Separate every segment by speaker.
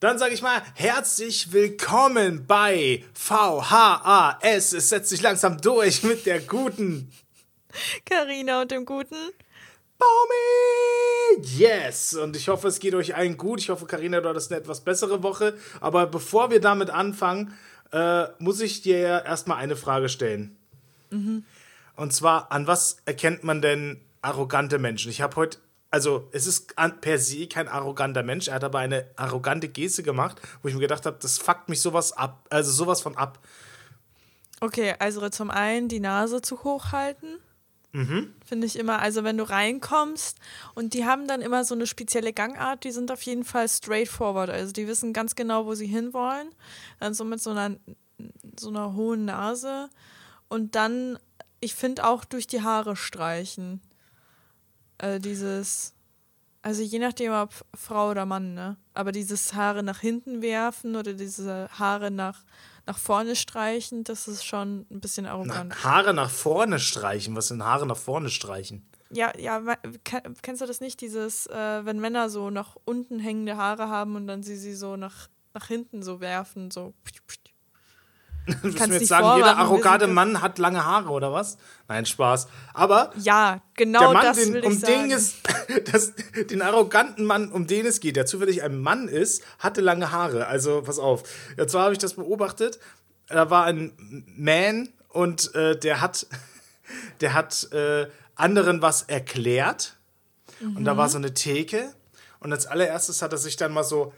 Speaker 1: Dann sage ich mal herzlich willkommen bei VHAS. Es setzt sich langsam durch mit der guten
Speaker 2: Karina und dem guten
Speaker 1: Baumi. Yes. Und ich hoffe, es geht euch allen gut. Ich hoffe, Karina, du hattest eine etwas bessere Woche. Aber bevor wir damit anfangen, äh, muss ich dir erstmal eine Frage stellen. Mhm. Und zwar, an was erkennt man denn arrogante Menschen? Ich habe heute also es ist per se kein arroganter Mensch, er hat aber eine arrogante Geste gemacht, wo ich mir gedacht habe, das fuckt mich sowas ab, also sowas von ab.
Speaker 2: Okay, also zum einen die Nase zu hoch halten. Mhm. Finde ich immer, also wenn du reinkommst und die haben dann immer so eine spezielle Gangart, die sind auf jeden Fall straightforward. Also die wissen ganz genau, wo sie hinwollen. Dann so mit so einer, so einer hohen Nase. Und dann, ich finde auch durch die Haare streichen. Also dieses, also je nachdem, ob Frau oder Mann, ne? Aber dieses Haare nach hinten werfen oder diese Haare nach, nach vorne streichen, das ist schon ein bisschen arrogant.
Speaker 1: Na, Haare nach vorne streichen? Was sind Haare nach vorne streichen?
Speaker 2: Ja, ja, kennst du das nicht, dieses, äh, wenn Männer so nach unten hängende Haare haben und dann sie sie so nach, nach hinten so werfen, so.
Speaker 1: Du willst mir jetzt sagen, jeder arrogante Mann hat lange Haare oder was? Nein, Spaß. Aber
Speaker 2: ja, genau der Mann, das
Speaker 1: den, um
Speaker 2: den
Speaker 1: es, das, den arroganten Mann, um den es geht, der zufällig ein Mann ist, hatte lange Haare. Also pass auf. Ja, zwar habe ich das beobachtet. Da war ein Man und äh, der hat, der hat äh, anderen was erklärt. Mhm. Und da war so eine Theke. Und als allererstes hat er sich dann mal so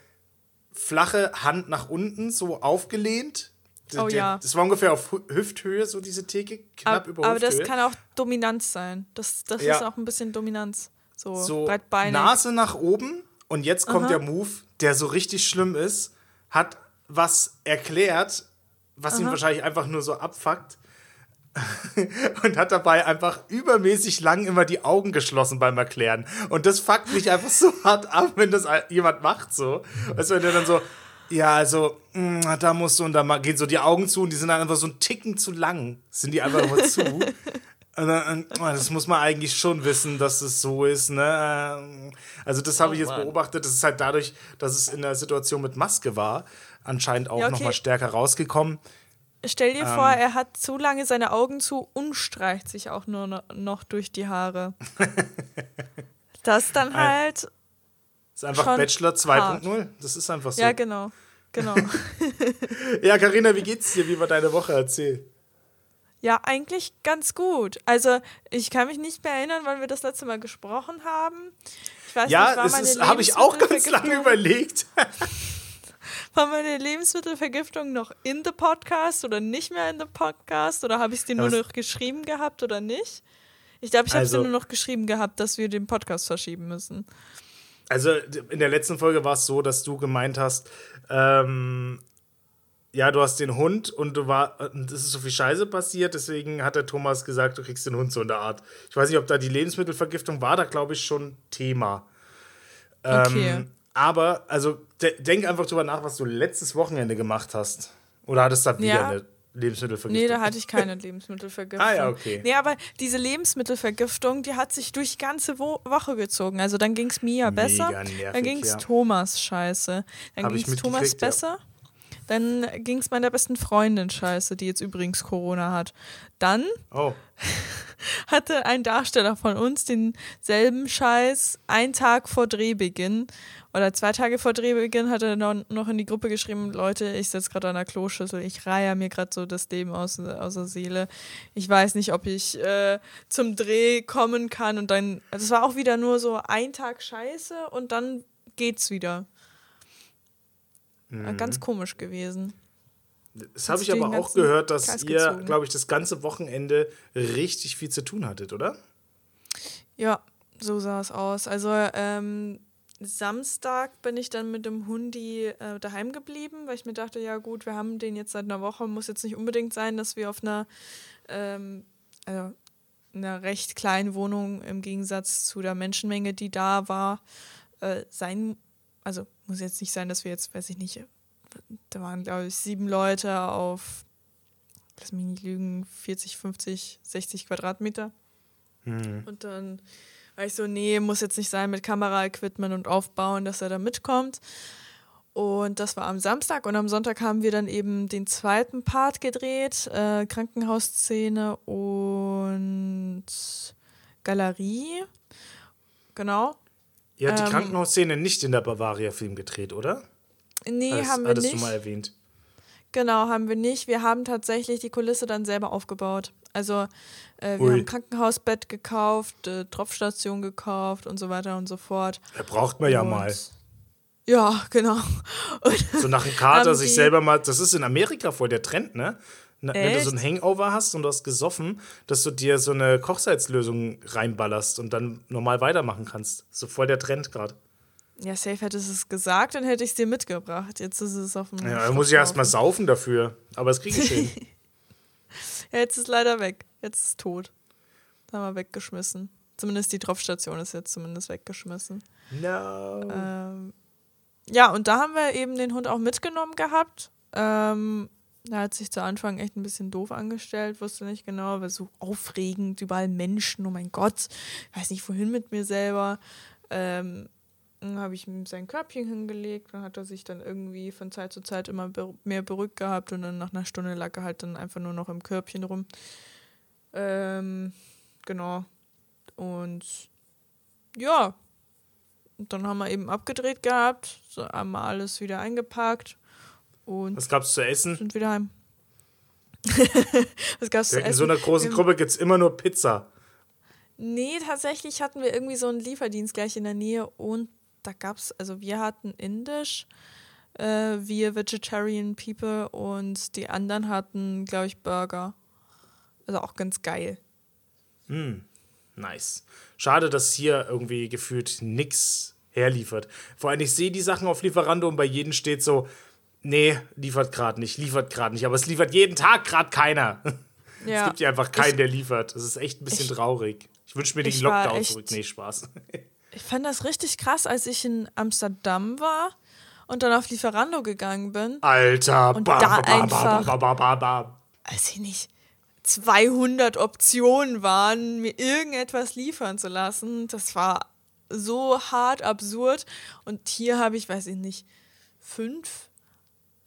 Speaker 1: flache Hand nach unten so aufgelehnt
Speaker 2: Oh der, ja.
Speaker 1: Das war ungefähr auf Hüfthöhe, so diese Theke, knapp
Speaker 2: aber,
Speaker 1: über
Speaker 2: Hüfthöhe. Aber das kann auch Dominanz sein. Das, das ja. ist auch ein bisschen Dominanz. So, so breitbeinig.
Speaker 1: Nase nach oben und jetzt kommt Aha. der Move, der so richtig schlimm ist, hat was erklärt, was Aha. ihn wahrscheinlich einfach nur so abfuckt. und hat dabei einfach übermäßig lang immer die Augen geschlossen beim Erklären. Und das fuckt mich einfach so hart ab, wenn das jemand macht so. Weißt du, wenn der dann so, ja, also, mh, mm, da musst du und da gehen so die Augen zu und die sind dann einfach so ein Ticken zu lang. Sind die einfach immer zu. Und dann, oh, das muss man eigentlich schon wissen, dass es so ist. Ne? Also, das habe oh, ich jetzt Mann. beobachtet. Das ist halt dadurch, dass es in der Situation mit Maske war, anscheinend auch ja, okay. nochmal stärker rausgekommen.
Speaker 2: Stell dir ähm, vor, er hat zu lange seine Augen zu und streicht sich auch nur noch durch die Haare. das dann halt
Speaker 1: ist einfach Bachelor 2.0. Das ist einfach so.
Speaker 2: Ja, genau. Genau.
Speaker 1: ja, Karina, wie geht's dir? Wie war deine Woche? Erzähl.
Speaker 2: Ja, eigentlich ganz gut. Also, ich kann mich nicht mehr erinnern, wann wir das letzte Mal gesprochen haben.
Speaker 1: Ich weiß ja, nicht, das habe ich auch ganz lange überlegt.
Speaker 2: war meine Lebensmittelvergiftung noch in the Podcast oder nicht mehr in the Podcast? Oder habe ich es dir nur noch geschrieben gehabt oder nicht? Ich glaube, ich habe es also, dir nur noch geschrieben gehabt, dass wir den Podcast verschieben müssen.
Speaker 1: Also in der letzten Folge war es so, dass du gemeint hast, ähm, ja, du hast den Hund und du war, es ist so viel Scheiße passiert, deswegen hat der Thomas gesagt, du kriegst den Hund so in der Art. Ich weiß nicht, ob da die Lebensmittelvergiftung war, da glaube ich schon Thema. Ähm, okay. Aber, also de denk einfach drüber nach, was du letztes Wochenende gemacht hast. Oder hattest du da wieder ja. eine Lebensmittelvergiftung?
Speaker 2: Nee, da hatte ich keine Lebensmittelvergiftung.
Speaker 1: ah ja, okay.
Speaker 2: Nee, aber diese Lebensmittelvergiftung, die hat sich durch die ganze Wo Woche gezogen. Also dann ging es Mia besser, nervig, dann ging es ja. Thomas scheiße, dann ging es Thomas besser. Ja. Dann ging es meiner besten Freundin scheiße, die jetzt übrigens Corona hat. Dann
Speaker 1: oh.
Speaker 2: hatte ein Darsteller von uns denselben Scheiß einen Tag vor Drehbeginn oder zwei Tage vor Drehbeginn hat er noch in die Gruppe geschrieben, Leute, ich sitze gerade an der Kloschüssel, ich reihe mir gerade so das Leben aus, aus der Seele. Ich weiß nicht, ob ich äh, zum Dreh kommen kann. Und dann, das also war auch wieder nur so ein Tag Scheiße und dann geht's wieder. Mhm. Ganz komisch gewesen.
Speaker 1: Das habe ich aber auch gehört, dass Kreis ihr, glaube ich, das ganze Wochenende richtig viel zu tun hattet, oder?
Speaker 2: Ja, so sah es aus. Also, ähm, Samstag bin ich dann mit dem Hundi äh, daheim geblieben, weil ich mir dachte, ja gut, wir haben den jetzt seit einer Woche, muss jetzt nicht unbedingt sein, dass wir auf einer, ähm, also einer recht kleinen Wohnung im Gegensatz zu der Menschenmenge, die da war, äh, sein, also muss jetzt nicht sein, dass wir jetzt, weiß ich nicht, da waren glaube ich sieben Leute auf, lass mich nicht lügen, 40, 50, 60 Quadratmeter. Mhm. Und dann war ich so, nee, muss jetzt nicht sein mit Kameraequipment und Aufbauen, dass er da mitkommt. Und das war am Samstag und am Sonntag haben wir dann eben den zweiten Part gedreht, äh, Krankenhausszene und Galerie. Genau.
Speaker 1: Ihr habt die ähm, Krankenhausszene nicht in der Bavaria-Film gedreht, oder?
Speaker 2: Nee,
Speaker 1: Hattest,
Speaker 2: haben wir
Speaker 1: hattest
Speaker 2: nicht.
Speaker 1: du mal erwähnt.
Speaker 2: Genau, haben wir nicht. Wir haben tatsächlich die Kulisse dann selber aufgebaut. Also äh, wir Ui. haben Krankenhausbett gekauft, äh, Tropfstation gekauft und so weiter und so fort.
Speaker 1: Da braucht man ja
Speaker 2: und,
Speaker 1: mal.
Speaker 2: Ja, genau.
Speaker 1: Und so nach dem Kater sich selber mal, das ist in Amerika voll der Trend, ne? Na, wenn du so ein Hangover hast und du hast gesoffen, dass du dir so eine Kochsalzlösung reinballerst und dann normal weitermachen kannst. So voll der Trend gerade.
Speaker 2: Ja, safe hättest du es gesagt, dann hätte ich es dir mitgebracht. Jetzt ist es auf dem.
Speaker 1: Ja, dann muss ich erst mal saufen dafür. Aber es kriege ich hin.
Speaker 2: ja, jetzt ist es leider weg. Jetzt ist es tot. Haben wir weggeschmissen. Zumindest die Tropfstation ist jetzt zumindest weggeschmissen.
Speaker 1: No.
Speaker 2: Ähm, ja, und da haben wir eben den Hund auch mitgenommen gehabt. Ähm, er hat sich zu Anfang echt ein bisschen doof angestellt, wusste nicht genau, war so aufregend, überall Menschen, oh mein Gott, weiß nicht wohin mit mir selber. Ähm, dann habe ich ihm sein Körbchen hingelegt, dann hat er sich dann irgendwie von Zeit zu Zeit immer mehr beruhigt gehabt und dann nach einer Stunde lag er halt dann einfach nur noch im Körbchen rum. Ähm, genau. Und ja, und dann haben wir eben abgedreht gehabt, so haben wir alles wieder eingepackt und
Speaker 1: Was gab's zu essen?
Speaker 2: Sind wieder heim. Was gab's
Speaker 1: zu
Speaker 2: essen?
Speaker 1: In so einer großen Gruppe gibt es immer nur Pizza.
Speaker 2: Nee, tatsächlich hatten wir irgendwie so einen Lieferdienst gleich in der Nähe und da gab es, also wir hatten Indisch, äh, wir Vegetarian People und die anderen hatten, glaube ich, Burger. Also auch ganz geil.
Speaker 1: Mm, nice. Schade, dass hier irgendwie gefühlt nichts herliefert. Vor allem, ich sehe die Sachen auf Lieferando und bei jedem steht so, nee, liefert gerade nicht, liefert gerade nicht. Aber es liefert jeden Tag gerade keiner. Ja. Es gibt ja einfach keinen, ich, der liefert. Das ist echt ein bisschen ich, traurig. Ich wünsche mir den Lockdown zurück. Nee, Spaß.
Speaker 2: Ich fand das richtig krass, als ich in Amsterdam war und dann auf Lieferando gegangen bin.
Speaker 1: Alter,
Speaker 2: und da einfach, weiß ich nicht, 200 Optionen waren, mir irgendetwas liefern zu lassen. Das war so hart absurd. Und hier habe ich, weiß ich nicht, fünf,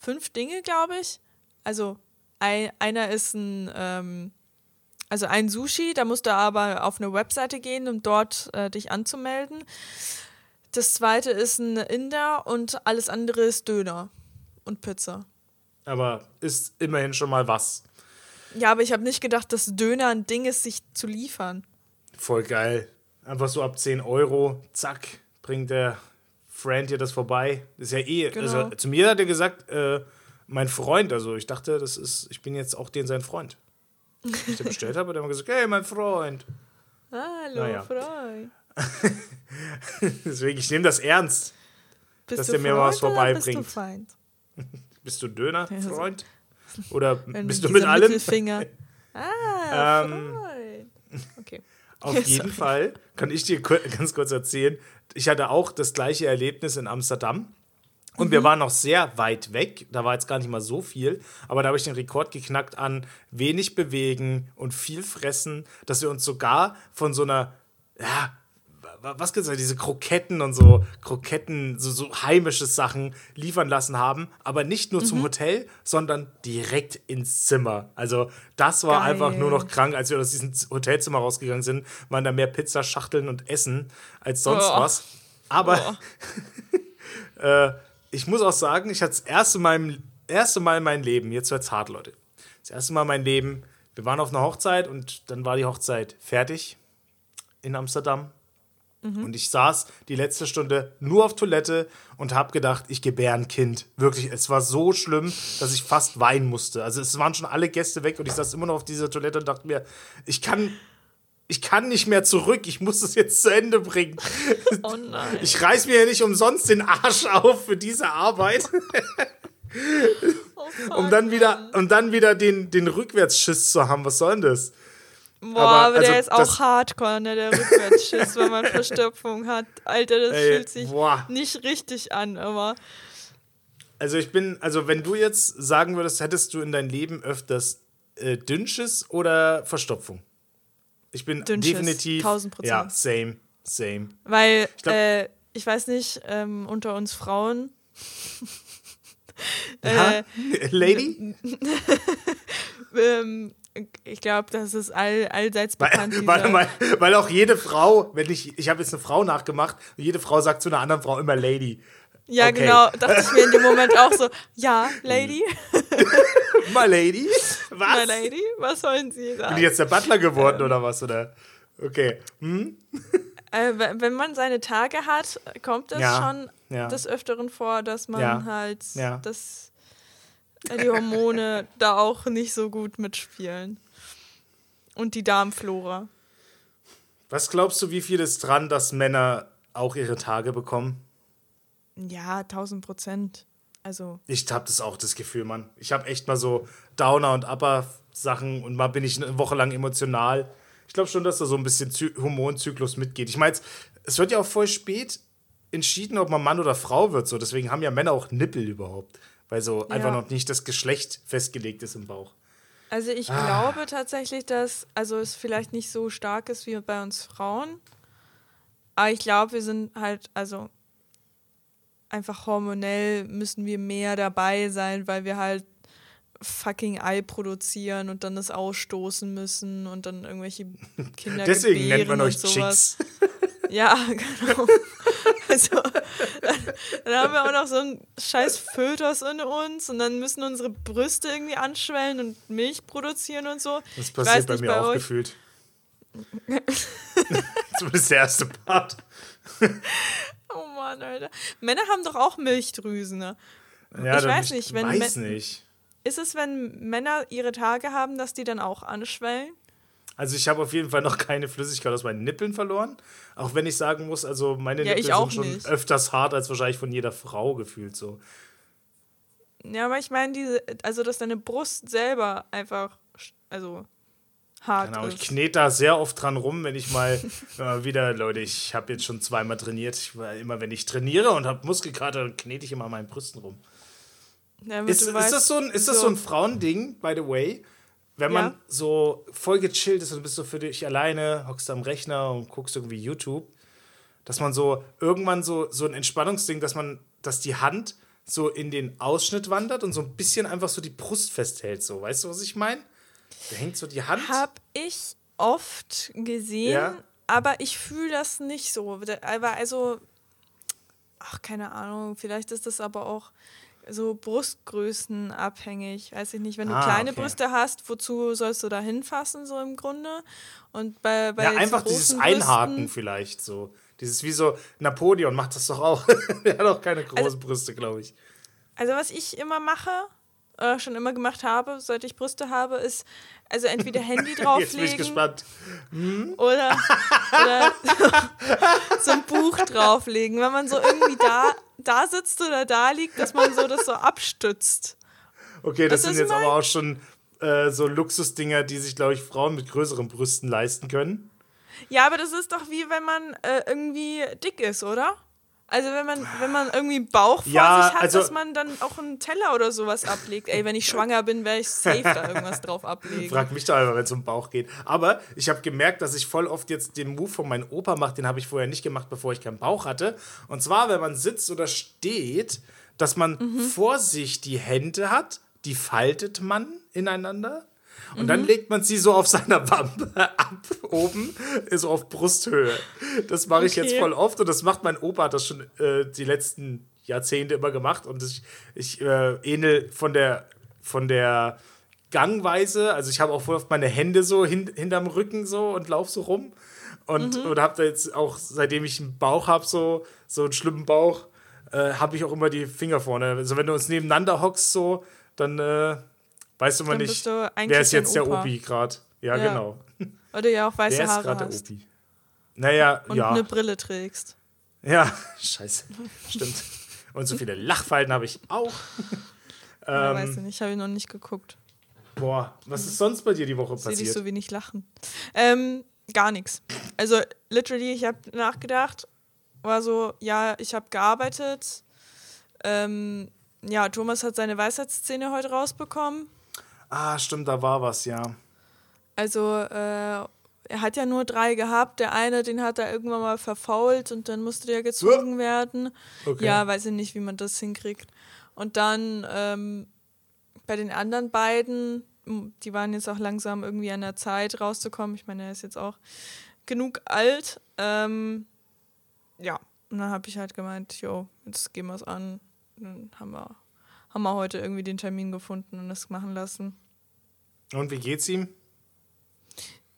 Speaker 2: fünf Dinge, glaube ich. Also ein, einer ist ein ähm, also ein Sushi, da musst du aber auf eine Webseite gehen, um dort äh, dich anzumelden. Das zweite ist ein Inder und alles andere ist Döner und Pizza.
Speaker 1: Aber ist immerhin schon mal was.
Speaker 2: Ja, aber ich habe nicht gedacht, dass Döner ein Ding ist, sich zu liefern.
Speaker 1: Voll geil. Einfach so ab 10 Euro, zack, bringt der Friend dir das vorbei. Das ist ja eh. Genau. Also zu mir hat er gesagt, äh, mein Freund, also ich dachte, das ist, ich bin jetzt auch den sein Freund ich den bestellt habe, hat er gesagt, hey, mein Freund.
Speaker 2: Hallo, naja. Freund.
Speaker 1: Deswegen, ich nehme das ernst, bist dass der mir mal was vorbeibringt. Bist du
Speaker 2: Feind?
Speaker 1: bist du Döner, Freund? Oder bist du mit allem?
Speaker 2: Mittelfinger. Ah, ähm, Okay.
Speaker 1: Auf jeden Fall. Kann ich dir ganz kurz erzählen, ich hatte auch das gleiche Erlebnis in Amsterdam. Und mhm. wir waren noch sehr weit weg, da war jetzt gar nicht mal so viel, aber da habe ich den Rekord geknackt an wenig bewegen und viel fressen, dass wir uns sogar von so einer, ja, was gibt's da, diese Kroketten und so, Kroketten, so, so heimische Sachen liefern lassen haben, aber nicht nur mhm. zum Hotel, sondern direkt ins Zimmer. Also das war Geil. einfach nur noch krank, als wir aus diesem Hotelzimmer rausgegangen sind, waren da mehr Pizzaschachteln und Essen als sonst oh. was. Aber oh. äh, ich muss auch sagen, ich hatte das erste Mal, erste Mal in meinem Leben, jetzt wird's hart, Leute. Das erste Mal in meinem Leben, wir waren auf einer Hochzeit und dann war die Hochzeit fertig in Amsterdam. Mhm. Und ich saß die letzte Stunde nur auf Toilette und habe gedacht, ich gebäre ein Kind. Wirklich, es war so schlimm, dass ich fast weinen musste. Also es waren schon alle Gäste weg und ich saß immer noch auf dieser Toilette und dachte mir, ich kann ich kann nicht mehr zurück, ich muss es jetzt zu Ende bringen.
Speaker 2: Oh nein.
Speaker 1: Ich reiß mir ja nicht umsonst den Arsch auf für diese Arbeit. Oh, um dann wieder, um dann wieder den, den Rückwärtsschiss zu haben. Was soll denn das?
Speaker 2: Boah, aber, aber also, der ist auch hardcore, ne, der Rückwärtsschiss, wenn man Verstopfung hat. Alter, das ey, fühlt sich boah. nicht richtig an, aber.
Speaker 1: Also ich bin, also wenn du jetzt sagen würdest, hättest du in deinem Leben öfters äh, Dünnschiss oder Verstopfung? Ich bin Dünnschiss, definitiv.
Speaker 2: 1000 Prozent.
Speaker 1: Ja, same, same.
Speaker 2: Weil, ich, glaub, äh, ich weiß nicht, ähm, unter uns Frauen?
Speaker 1: Äh, Lady?
Speaker 2: ähm, ich glaube, das ist all, allseits bekannt.
Speaker 1: Weil, weil, weil, auch jede Frau, wenn ich, ich habe jetzt eine Frau nachgemacht, jede Frau sagt zu einer anderen Frau immer Lady.
Speaker 2: Ja, okay. genau, dachte ich mir in dem Moment auch so, ja, Lady.
Speaker 1: My Lady?
Speaker 2: Was? My Lady? Was sollen Sie sagen?
Speaker 1: Bin ich jetzt der Butler geworden ähm. oder was? Oder? Okay. Hm?
Speaker 2: Äh, wenn man seine Tage hat, kommt es ja, schon ja. des Öfteren vor, dass man ja, halt das, die Hormone da auch nicht so gut mitspielen. Und die Darmflora.
Speaker 1: Was glaubst du, wie viel ist dran, dass Männer auch ihre Tage bekommen?
Speaker 2: Ja, 1000 Prozent. Also.
Speaker 1: Ich habe das auch das Gefühl, Mann. Ich habe echt mal so Downer und Upper Sachen und mal bin ich eine Woche lang emotional. Ich glaube schon, dass da so ein bisschen Zy Hormonzyklus mitgeht. Ich meine, es wird ja auch voll spät entschieden, ob man Mann oder Frau wird. So, deswegen haben ja Männer auch Nippel überhaupt, weil so ja. einfach noch nicht das Geschlecht festgelegt ist im Bauch.
Speaker 2: Also ich ah. glaube tatsächlich, dass also es vielleicht nicht so stark ist wie bei uns Frauen, aber ich glaube, wir sind halt also einfach hormonell müssen wir mehr dabei sein, weil wir halt fucking Ei produzieren und dann das ausstoßen müssen und dann irgendwelche Kinder Deswegen nennt man euch. Chicks. Ja, genau. Also, dann, dann, haben wir auch noch so einen scheiß Fötus in uns und dann müssen unsere Brüste irgendwie anschwellen und Milch produzieren und so.
Speaker 1: Das passiert bei mir bei auch euch. gefühlt. Zumindest der erste Part.
Speaker 2: oh Mann, Alter. Männer haben doch auch Milchdrüsen, ne? Ja, ich weiß nicht, wenn weiß nicht. Ist es, wenn Männer ihre Tage haben, dass die dann auch anschwellen?
Speaker 1: Also ich habe auf jeden Fall noch keine Flüssigkeit aus meinen Nippeln verloren. Auch wenn ich sagen muss, also meine ja, Nippel sind schon nicht. öfters hart als wahrscheinlich von jeder Frau gefühlt so.
Speaker 2: Ja, aber ich meine, diese, also dass deine Brust selber einfach, also hart genau,
Speaker 1: ist. ich knete da sehr oft dran rum, wenn ich mal äh, wieder, Leute, ich habe jetzt schon zweimal trainiert. Ich, immer wenn ich trainiere und habe Muskelkater, dann knete ich immer an meinen Brüsten rum. Ja, ist, ist, das so ein, ist das so ein Frauending, by the way? Wenn man ja. so voll gechillt ist und bist so für dich alleine, hockst am Rechner und guckst irgendwie YouTube, dass man so irgendwann so, so ein Entspannungsding, dass man, dass die Hand so in den Ausschnitt wandert und so ein bisschen einfach so die Brust festhält, so. Weißt du, was ich meine? Da hängt so die Hand.
Speaker 2: Hab ich oft gesehen, ja. aber ich fühle das nicht so. Aber also, ach, keine Ahnung, vielleicht ist das aber auch so Brustgrößen abhängig. Weiß ich nicht, wenn du ah, kleine okay. Brüste hast, wozu sollst du da hinfassen, so im Grunde? Und bei, bei
Speaker 1: ja, einfach dieses Einhaken vielleicht so. Dieses wie so Napoleon macht das doch auch. er hat auch keine großen also, Brüste, glaube ich.
Speaker 2: Also, was ich immer mache, äh, schon immer gemacht habe, seit ich Brüste habe, ist also entweder Handy drauflegen. Jetzt bin ich gespannt. Hm? Oder, oder so ein Buch drauflegen. Wenn man so irgendwie da, da sitzt oder da liegt, dass man so das so abstützt.
Speaker 1: Okay, das, das sind jetzt mein? aber auch schon äh, so Luxusdinger, die sich, glaube ich, Frauen mit größeren Brüsten leisten können.
Speaker 2: Ja, aber das ist doch wie wenn man äh, irgendwie dick ist, oder? Also wenn man, wenn man irgendwie einen Bauch vor ja, sich hat, also, dass man dann auch einen Teller oder sowas ablegt. Ey, wenn ich schwanger bin, werde ich safe da irgendwas drauf ablegen.
Speaker 1: Frag mich doch einfach, wenn es um Bauch geht. Aber ich habe gemerkt, dass ich voll oft jetzt den Move von meinem Opa mache, den habe ich vorher nicht gemacht, bevor ich keinen Bauch hatte. Und zwar, wenn man sitzt oder steht, dass man mhm. vor sich die Hände hat, die faltet man ineinander und mhm. dann legt man sie so auf seiner Wampe ab, oben, so auf Brusthöhe. Das mache ich okay. jetzt voll oft und das macht mein Opa, hat das schon äh, die letzten Jahrzehnte immer gemacht und ich, ich äh, ähnel von der, von der Gangweise, also ich habe auch voll oft meine Hände so hin, hinterm Rücken so und laufe so rum und, mhm. und habe da jetzt auch, seitdem ich einen Bauch habe, so, so einen schlimmen Bauch, äh, habe ich auch immer die Finger vorne. Also wenn du uns nebeneinander hockst so, dann äh, Weißt du mal nicht, wer ist jetzt der Opi gerade? Ja, ja, genau.
Speaker 2: Oder ja auch weiße wer Haare ist gerade der Opi?
Speaker 1: Naja,
Speaker 2: Und
Speaker 1: ja.
Speaker 2: eine Brille trägst.
Speaker 1: Ja, scheiße. Stimmt. Und so viele Lachfalten habe ich auch.
Speaker 2: ja, ähm, weiß ich nicht, habe ich noch nicht geguckt.
Speaker 1: Boah, was ist sonst bei dir die Woche passiert?
Speaker 2: Sehe ich so wenig lachen. Ähm, gar nichts. Also, literally, ich habe nachgedacht, war so, ja, ich habe gearbeitet. Ähm, ja, Thomas hat seine Weisheitsszene heute rausbekommen.
Speaker 1: Ah, stimmt, da war was, ja.
Speaker 2: Also, äh, er hat ja nur drei gehabt. Der eine, den hat er irgendwann mal verfault und dann musste der gezogen werden. Okay. Ja, weiß ich nicht, wie man das hinkriegt. Und dann ähm, bei den anderen beiden, die waren jetzt auch langsam irgendwie an der Zeit rauszukommen. Ich meine, er ist jetzt auch genug alt. Ähm, ja, und dann habe ich halt gemeint, jo, jetzt gehen wir es an. dann haben wir, haben wir heute irgendwie den Termin gefunden und es machen lassen.
Speaker 1: Und wie geht's ihm?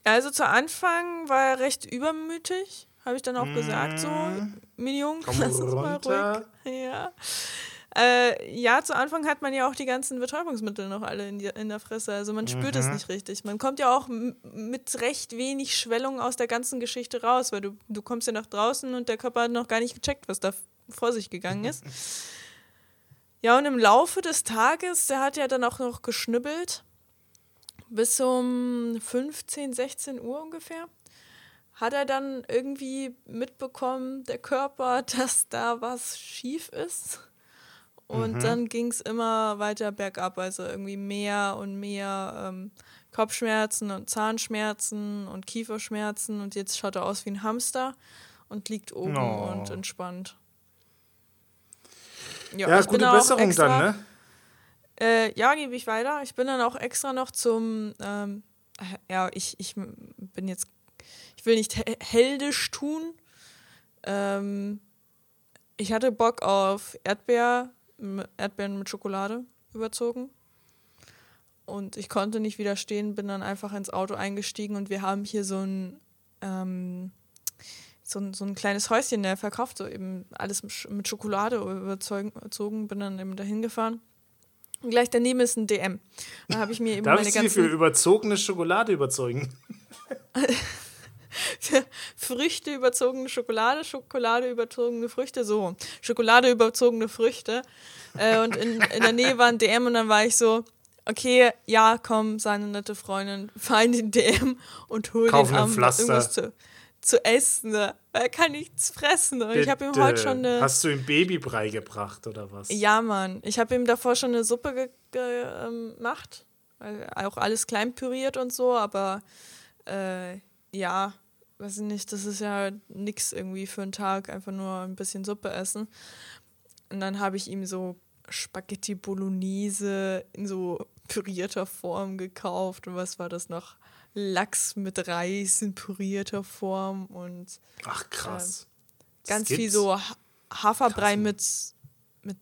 Speaker 2: Also zu Anfang war er recht übermütig, habe ich dann auch mmh. gesagt, so, Minion, lass uns mal ruhig. Ja. Äh, ja, zu Anfang hat man ja auch die ganzen Betäubungsmittel noch alle in, die, in der Fresse. Also man spürt es mhm. nicht richtig. Man kommt ja auch mit recht wenig Schwellung aus der ganzen Geschichte raus, weil du, du kommst ja nach draußen und der Körper hat noch gar nicht gecheckt, was da vor sich gegangen ist. ja, und im Laufe des Tages, der hat ja dann auch noch geschnibbelt, bis um 15, 16 Uhr ungefähr hat er dann irgendwie mitbekommen, der Körper, dass da was schief ist. Und mhm. dann ging es immer weiter bergab, also irgendwie mehr und mehr ähm, Kopfschmerzen und Zahnschmerzen und Kieferschmerzen. Und jetzt schaut er aus wie ein Hamster und liegt oben oh. und entspannt. Ja, ja gute Besserung extra, dann, ne? Äh, ja, gebe ich weiter. Ich bin dann auch extra noch zum, ähm, ja, ich, ich bin jetzt, ich will nicht heldisch tun. Ähm, ich hatte Bock auf Erdbeer Erdbeeren mit Schokolade überzogen. Und ich konnte nicht widerstehen, bin dann einfach ins Auto eingestiegen und wir haben hier so ein, ähm, so ein, so ein kleines Häuschen, der verkauft so eben alles mit Schokolade überzogen, bin dann eben dahin gefahren. Und gleich daneben ist ein DM. Da habe ich mir eben
Speaker 1: Darf meine ich Sie für überzogene Schokolade überzeugen?
Speaker 2: Früchte überzogene Schokolade, Schokolade überzogene Früchte, so. Schokolade überzogene Früchte. Äh, und in, in der Nähe war ein DM und dann war ich so, okay, ja, komm, seine nette Freundin, fahr in den DM und hol Kauf den Arm irgendwas zu, zu essen. Ne? Er kann nichts fressen. Und ich habe ihm heute schon eine.
Speaker 1: Hast du ihm Babybrei gebracht oder was?
Speaker 2: Ja, Mann. Ich habe ihm davor schon eine Suppe ge ähm, gemacht. Auch alles klein püriert und so, aber äh, ja, weiß ich nicht, das ist ja nix irgendwie für einen Tag, einfach nur ein bisschen Suppe essen. Und dann habe ich ihm so Spaghetti Bolognese in so pürierter Form gekauft und was war das noch? Lachs mit Reis in pürierter Form und
Speaker 1: ach krass.
Speaker 2: Äh, ganz viel so Haferbrei mit mit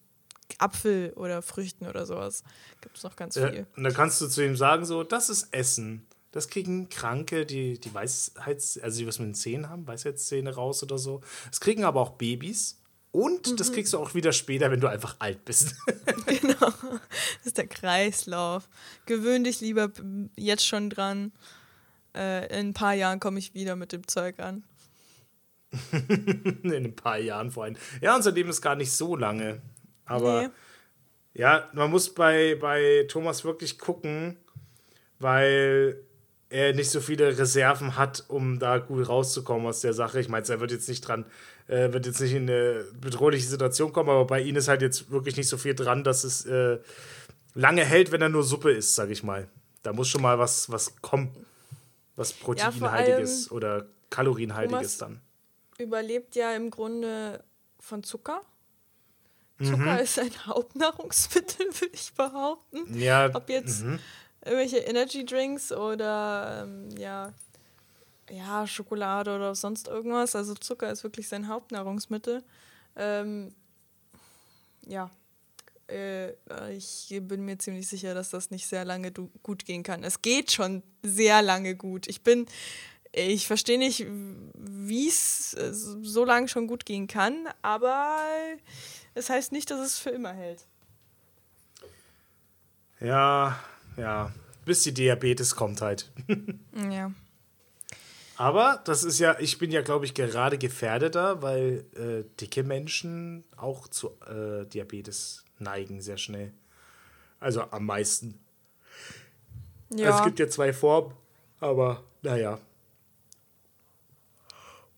Speaker 2: Apfel oder Früchten oder sowas. Gibt es noch ganz viel. Ja,
Speaker 1: und da kannst du zu ihm sagen so, das ist Essen. Das kriegen Kranke, die die Weisheits, also die was mit den Zähnen haben, Weisheitszähne raus oder so. Das kriegen aber auch Babys. Und mhm. das kriegst du auch wieder später, wenn du einfach alt bist. genau.
Speaker 2: Das ist der Kreislauf. Gewöhn dich lieber jetzt schon dran. Äh, in ein paar Jahren komme ich wieder mit dem Zeug an.
Speaker 1: in ein paar Jahren vor allem. Ja, unser Leben ist gar nicht so lange. Aber nee. ja, man muss bei, bei Thomas wirklich gucken, weil er nicht so viele Reserven hat, um da gut rauszukommen aus der Sache. Ich meine, er wird jetzt nicht dran, äh, wird jetzt nicht in eine bedrohliche Situation kommen, aber bei ihm ist halt jetzt wirklich nicht so viel dran, dass es äh, lange hält, wenn er nur Suppe isst, sag ich mal. Da muss schon mal was, was kommen, was proteinhaltiges ja, oder kalorienhaltiges dann.
Speaker 2: Überlebt ja im Grunde von Zucker. Zucker mhm. ist ein Hauptnahrungsmittel, würde ich behaupten. Ja. Ob jetzt mhm irgendwelche Energy Drinks oder ähm, ja, ja, Schokolade oder sonst irgendwas. Also Zucker ist wirklich sein Hauptnahrungsmittel. Ähm, ja, äh, ich bin mir ziemlich sicher, dass das nicht sehr lange gut gehen kann. Es geht schon sehr lange gut. Ich bin, ich verstehe nicht, wie es äh, so lange schon gut gehen kann, aber es das heißt nicht, dass es für immer hält.
Speaker 1: Ja, ja, bis die Diabetes kommt halt. ja. Aber das ist ja, ich bin ja, glaube ich, gerade gefährdeter, weil äh, dicke Menschen auch zu äh, Diabetes neigen sehr schnell. Also am meisten. Ja. Also es gibt ja zwei Formen, aber naja.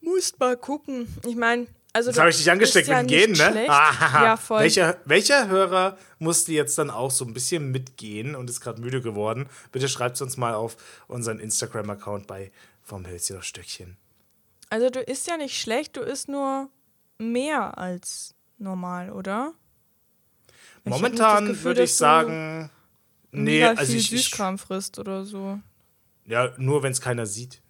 Speaker 2: Musst mal gucken. Ich meine, also
Speaker 1: Jetzt habe ich dich angesteckt ja mit dem Gehen, ne? ja, voll. Welcher, welcher Hörer musste jetzt dann auch so ein bisschen mitgehen und ist gerade müde geworden? Bitte schreibt es uns mal auf unseren Instagram-Account bei vom Hölzchen auf Stöckchen.
Speaker 2: Also du isst ja nicht schlecht, du isst nur mehr als normal, oder?
Speaker 1: Momentan würde ich sagen, nee, also
Speaker 2: viel
Speaker 1: ich, ich
Speaker 2: Süßkram frisst oder so.
Speaker 1: ja, nur wenn es keiner sieht.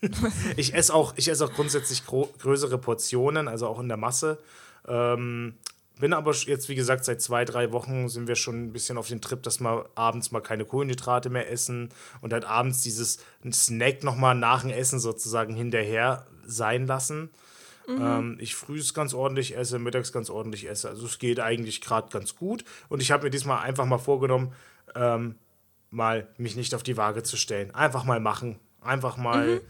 Speaker 1: ich esse auch, ich esse auch grundsätzlich größere Portionen, also auch in der Masse. Ähm, bin aber jetzt, wie gesagt, seit zwei, drei Wochen sind wir schon ein bisschen auf den Trip, dass wir abends mal keine Kohlenhydrate mehr essen und halt abends dieses Snack nochmal nach dem Essen sozusagen hinterher sein lassen. Ähm, ich frühs ganz ordentlich esse, mittags ganz ordentlich esse. Also es geht eigentlich gerade ganz gut. Und ich habe mir diesmal einfach mal vorgenommen, ähm, mal mich nicht auf die Waage zu stellen. Einfach mal machen. Einfach mal,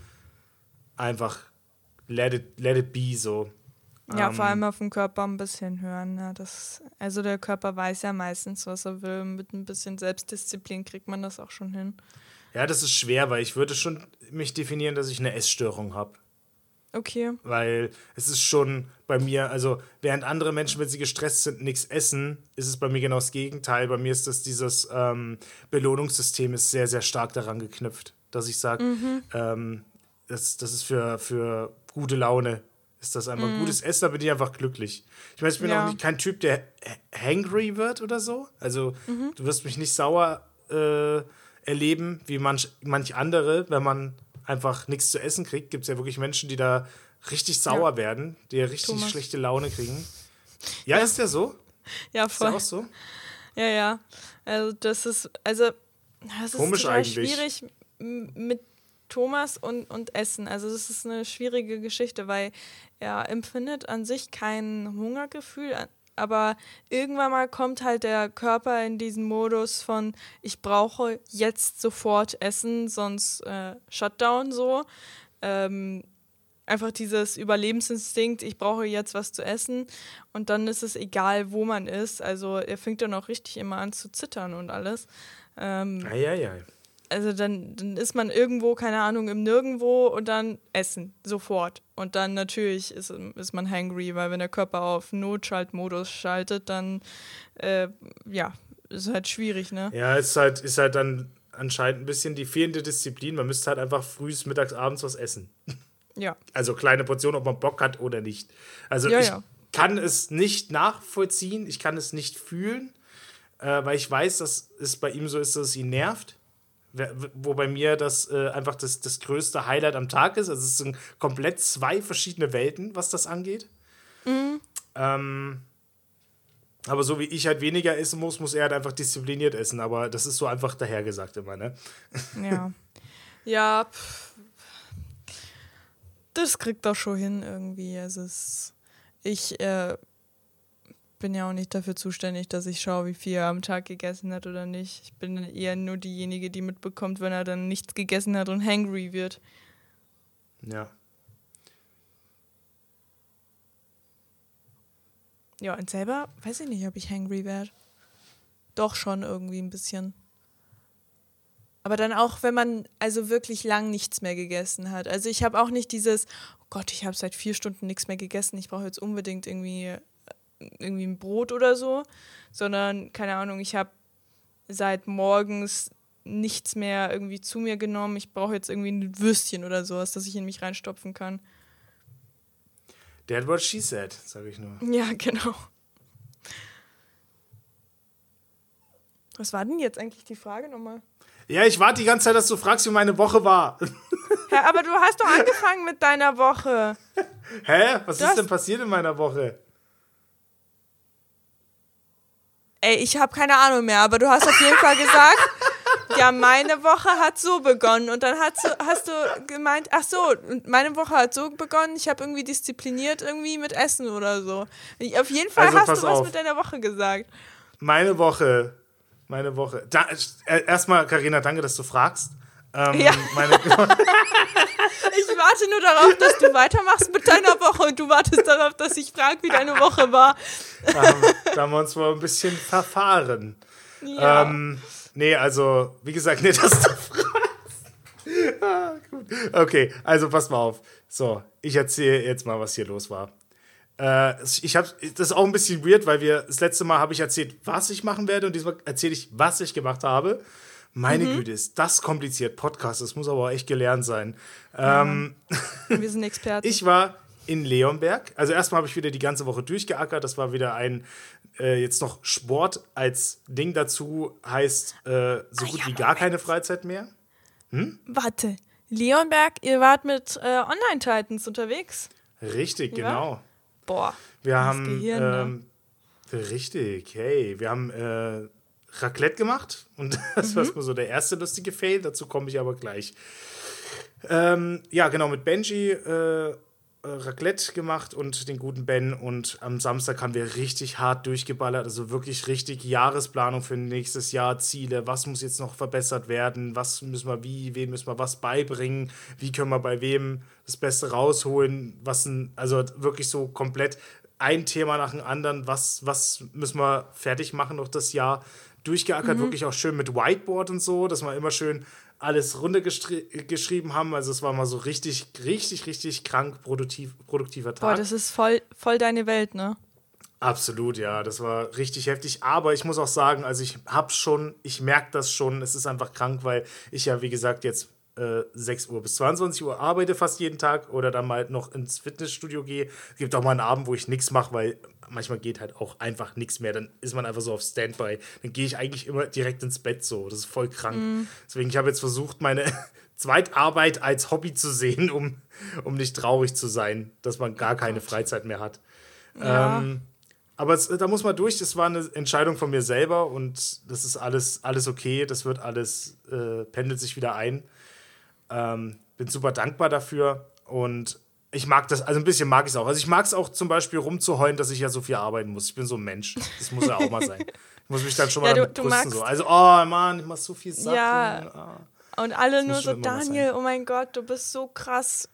Speaker 1: einfach let it, let it be so.
Speaker 2: Ja,
Speaker 1: Ähm.
Speaker 2: vor allem auf den Körper ein bisschen hören. Ja, das, also der Körper weiß ja meistens, was er will. Mit ein bisschen Selbstdisziplin kriegt man das auch schon hin.
Speaker 1: Ja, das ist schwer, weil ich würde schon mich definieren, dass ich eine Essstörung habe.
Speaker 2: Okay.
Speaker 1: Weil es ist schon bei mir, also während andere Menschen, wenn sie gestresst sind, nichts essen, ist es bei mir genau das Gegenteil. Bei mir ist das dieses ähm, Belohnungssystem ist sehr, sehr stark daran geknüpft, dass ich sage, ähm, das, das ist für, für gute Laune. Ist das einfach gutes Essen, da bin ich einfach glücklich. Ich meine, ich bin
Speaker 2: Ja.
Speaker 1: auch nicht kein Typ, der hangry wird oder so. Also du wirst mich nicht sauer äh, erleben, wie manch, manch andere, wenn man einfach nichts zu essen kriegt. Gibt es ja wirklich Menschen, die da richtig sauer
Speaker 2: Ja.
Speaker 1: werden, die ja richtig
Speaker 2: Thomas.
Speaker 1: schlechte Laune kriegen. Ja, ist der so?
Speaker 2: Ja,
Speaker 1: Ist der
Speaker 2: voll.
Speaker 1: auch so?
Speaker 2: Ja, ja. Also das ist, also das ist
Speaker 1: Komisch
Speaker 2: total
Speaker 1: eigentlich.
Speaker 2: schwierig mit Thomas und, und Essen. Also das ist eine schwierige Geschichte, weil er empfindet an sich kein Hungergefühl, aber irgendwann mal kommt halt der Körper in diesen Modus von, ich brauche jetzt sofort Essen, sonst äh, Shutdown so. Ähm, einfach dieses Überlebensinstinkt, ich brauche jetzt was zu essen und dann ist es egal, wo man ist. Also er fängt dann auch richtig immer an zu zittern und alles. Ähm,
Speaker 1: Eieiei.
Speaker 2: Also dann, dann ist man irgendwo, keine Ahnung, im Nirgendwo und dann essen, sofort. Und dann natürlich ist, ist man hangry, weil wenn der Körper auf Notschaltmodus schaltet, dann äh, ja, ist halt schwierig, ne?
Speaker 1: Ja, ist halt, ist halt dann anscheinend ein bisschen die fehlende Disziplin. Man müsste halt einfach frühs, mittags, abends was essen.
Speaker 2: Ja.
Speaker 1: Also kleine Portionen, ob man Bock hat oder nicht. Also
Speaker 2: Ja,
Speaker 1: ich
Speaker 2: ja.
Speaker 1: kann es nicht nachvollziehen, ich kann es nicht fühlen, äh, weil ich weiß, dass es bei ihm so ist, dass es ihn nervt. Wo bei mir das äh, einfach das, das größte Highlight am Tag ist. Also es sind komplett zwei verschiedene Welten, was das angeht.
Speaker 2: Mhm.
Speaker 1: Ähm, aber so wie ich halt weniger essen muss, muss er halt einfach diszipliniert essen. Aber das ist so einfach dahergesagt immer, ne?
Speaker 2: Ja. ja, pff. das kriegt er schon hin irgendwie. Also es, ich äh, bin ja auch nicht dafür zuständig, dass ich schaue, wie viel er am Tag gegessen hat oder nicht. Ich bin eher nur diejenige, die mitbekommt, wenn er dann nichts gegessen hat und hangry wird.
Speaker 1: Ja.
Speaker 2: Ja, und selber weiß ich nicht, ob ich hangry werde. Doch schon irgendwie ein bisschen. Aber dann auch, wenn man also wirklich lang nichts mehr gegessen hat. Also ich habe auch nicht dieses, oh Gott, ich habe seit vier Stunden nichts mehr gegessen, ich brauche jetzt unbedingt irgendwie, irgendwie ein Brot oder so, sondern, keine Ahnung, ich habe seit morgens nichts mehr irgendwie zu mir genommen. Ich brauche jetzt irgendwie ein Würstchen oder sowas, das ich in mich reinstopfen kann.
Speaker 1: That what she said, sage ich nur.
Speaker 2: Ja, genau. Was war denn jetzt eigentlich die Frage nochmal?
Speaker 1: Ja, ich warte die ganze Zeit, dass du fragst, wie meine Woche war.
Speaker 2: Ja, aber du hast doch angefangen mit deiner Woche.
Speaker 1: Hä? Was
Speaker 2: Das-
Speaker 1: ist denn passiert in meiner Woche?
Speaker 2: Ey, ich habe keine Ahnung mehr, aber du hast auf jeden Fall gesagt, ja, meine Woche hat so begonnen. Und dann hast du, hast du gemeint, ach so, meine Woche hat so begonnen, ich habe irgendwie diszipliniert irgendwie mit Essen oder so. Auf jeden Fall
Speaker 1: Also,
Speaker 2: hast du was
Speaker 1: auf.
Speaker 2: mit deiner Woche gesagt.
Speaker 1: Meine Woche. Meine Woche. Da, erstmal, Karina, danke, dass du fragst. Ähm,
Speaker 2: Ja. Ich warte nur darauf, dass du weitermachst mit deiner Woche und du wartest darauf, dass ich frage, wie deine Woche war.
Speaker 1: da, haben, da haben wir uns wohl ein bisschen verfahren.
Speaker 2: Ja.
Speaker 1: Ähm, nee, also, wie gesagt, nicht, dass du fragst. ah, gut. Okay, also pass mal auf. So, ich erzähle jetzt mal, was hier los war. Äh, ich habe, das ist auch ein bisschen weird, weil wir das letzte Mal habe ich erzählt, was ich machen werde und diesmal erzähle ich, was ich gemacht habe. Meine Güte, ist das kompliziert. Podcast, das muss aber auch echt gelernt sein. Ähm,
Speaker 2: Wir sind Experten.
Speaker 1: ich war in Leonberg. Also erstmal habe ich wieder die ganze Woche durchgeackert. Das war wieder ein äh, jetzt noch Sport als Ding dazu heißt äh, so ah, gut ja, wie gar Moment. keine Freizeit mehr.
Speaker 2: Hm? Warte, Leonberg, ihr wart mit äh, Online-Titans unterwegs.
Speaker 1: Richtig, ja? genau.
Speaker 2: Boah.
Speaker 1: Wir haben Gehirn, ne? ähm, richtig, hey, wir haben äh, Raclette gemacht und das mhm. war so der erste lustige Fail. Dazu komme ich aber gleich. Ähm, ja, genau, mit Benji äh, Raclette gemacht und den guten Ben. Und am Samstag haben wir richtig hart durchgeballert. Also wirklich richtig Jahresplanung für nächstes Jahr, Ziele. Was muss jetzt noch verbessert werden? Was müssen wir wie? Wem müssen wir was beibringen? Wie können wir bei wem das Beste rausholen? Was ein, also wirklich so komplett ein Thema nach dem anderen. Was, was müssen wir fertig machen noch das Jahr? Durchgeackert, mhm. wirklich auch schön mit Whiteboard und so, dass man immer schön alles runtergeschrieben haben. Also es war mal so richtig, richtig, richtig krank produktiv, produktiver Tag.
Speaker 2: Boah, das ist voll, voll deine Welt, ne?
Speaker 1: Absolut, ja, das war richtig heftig. Aber ich muss auch sagen, also ich habe schon, ich merke das schon, es ist einfach krank, weil ich ja, wie gesagt, jetzt äh, 6 Uhr bis 22 Uhr arbeite fast jeden Tag oder dann mal noch ins Fitnessstudio gehe. Es gibt auch mal einen Abend, wo ich nichts mache, weil manchmal geht halt auch einfach nichts mehr. Dann ist man einfach so auf Standby. Dann gehe ich eigentlich immer direkt ins Bett so. Das ist voll krank. Mhm. Deswegen, ich habe jetzt versucht, meine Zweitarbeit als Hobby zu sehen, um, um nicht traurig zu sein, dass man gar keine Freizeit mehr hat. Ja. Ähm, aber es, da muss man durch. Das war eine Entscheidung von mir selber und das ist alles, alles okay. Das wird alles, äh, pendelt sich wieder ein. Ähm, bin super dankbar dafür und ich mag das, also ein bisschen mag ich es auch. Also ich mag es auch zum Beispiel rumzuheulen, dass ich ja so viel arbeiten muss. Ich bin so ein Mensch. Das muss ja auch mal sein. Ich muss mich dann schon mal ja, du, brüsten. So. Also, oh Mann, ich mach so viel Sachen. Ja.
Speaker 2: Oh. Und alle nur so, Daniel, oh mein Gott, du bist so krass,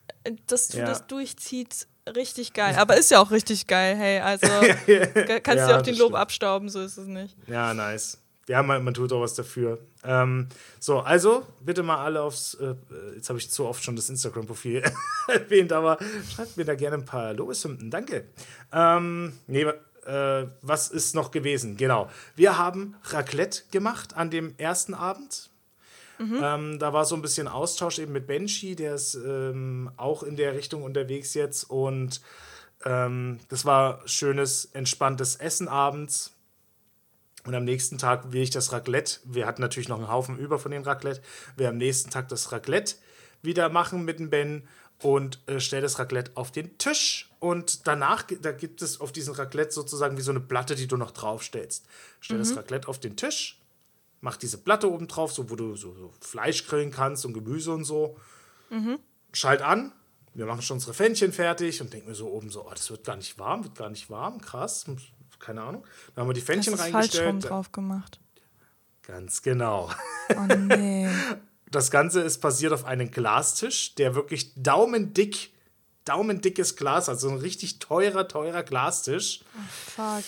Speaker 2: dass du ja. das durchziehst. Richtig geil. Aber ist ja auch richtig geil, hey. Also kannst ja, dir auch den Lob stimmt. abstauben, so ist es nicht.
Speaker 1: Ja, nice ja, man, man tut auch was dafür. Ähm, so, also bitte mal alle aufs. Äh, jetzt habe ich zu oft schon das Instagram-Profil erwähnt, aber schreibt mir da gerne ein paar Lobeshymnen. Danke. Ähm, nee, äh, was ist noch gewesen? Genau. Wir haben Raclette gemacht an dem ersten Abend. Mhm. Ähm, da war so ein bisschen Austausch eben mit Benji, der ist ähm, auch in der Richtung unterwegs jetzt. Und ähm, das war schönes, entspanntes Essen abends und am nächsten Tag will ich das Raclette. Wir hatten natürlich noch einen Haufen über von den Raclette. Wir am nächsten Tag das Raclette wieder machen mit dem Ben und äh, stelle das Raclette auf den Tisch. Und danach, da gibt es auf diesem Raclette sozusagen wie so eine Platte, die du noch draufstellst. Stell mhm. das Raclette auf den Tisch, mach diese Platte oben drauf, so wo du so, so Fleisch grillen kannst und Gemüse und so. Mhm. Schalt an. Wir machen schon unsere Fännchen fertig und denken mir so oben so, oh, das wird gar nicht warm, wird gar nicht warm, krass keine Ahnung. Dann haben wir die Fännchen das ist reingestellt. Falsch rum
Speaker 2: drauf gemacht.
Speaker 1: Ganz genau.
Speaker 2: Oh nee.
Speaker 1: Das Ganze ist basiert auf einem Glastisch, der wirklich daumendick, daumendickes Glas hat. So ein richtig teurer, teurer Glastisch.
Speaker 2: Oh, fuck.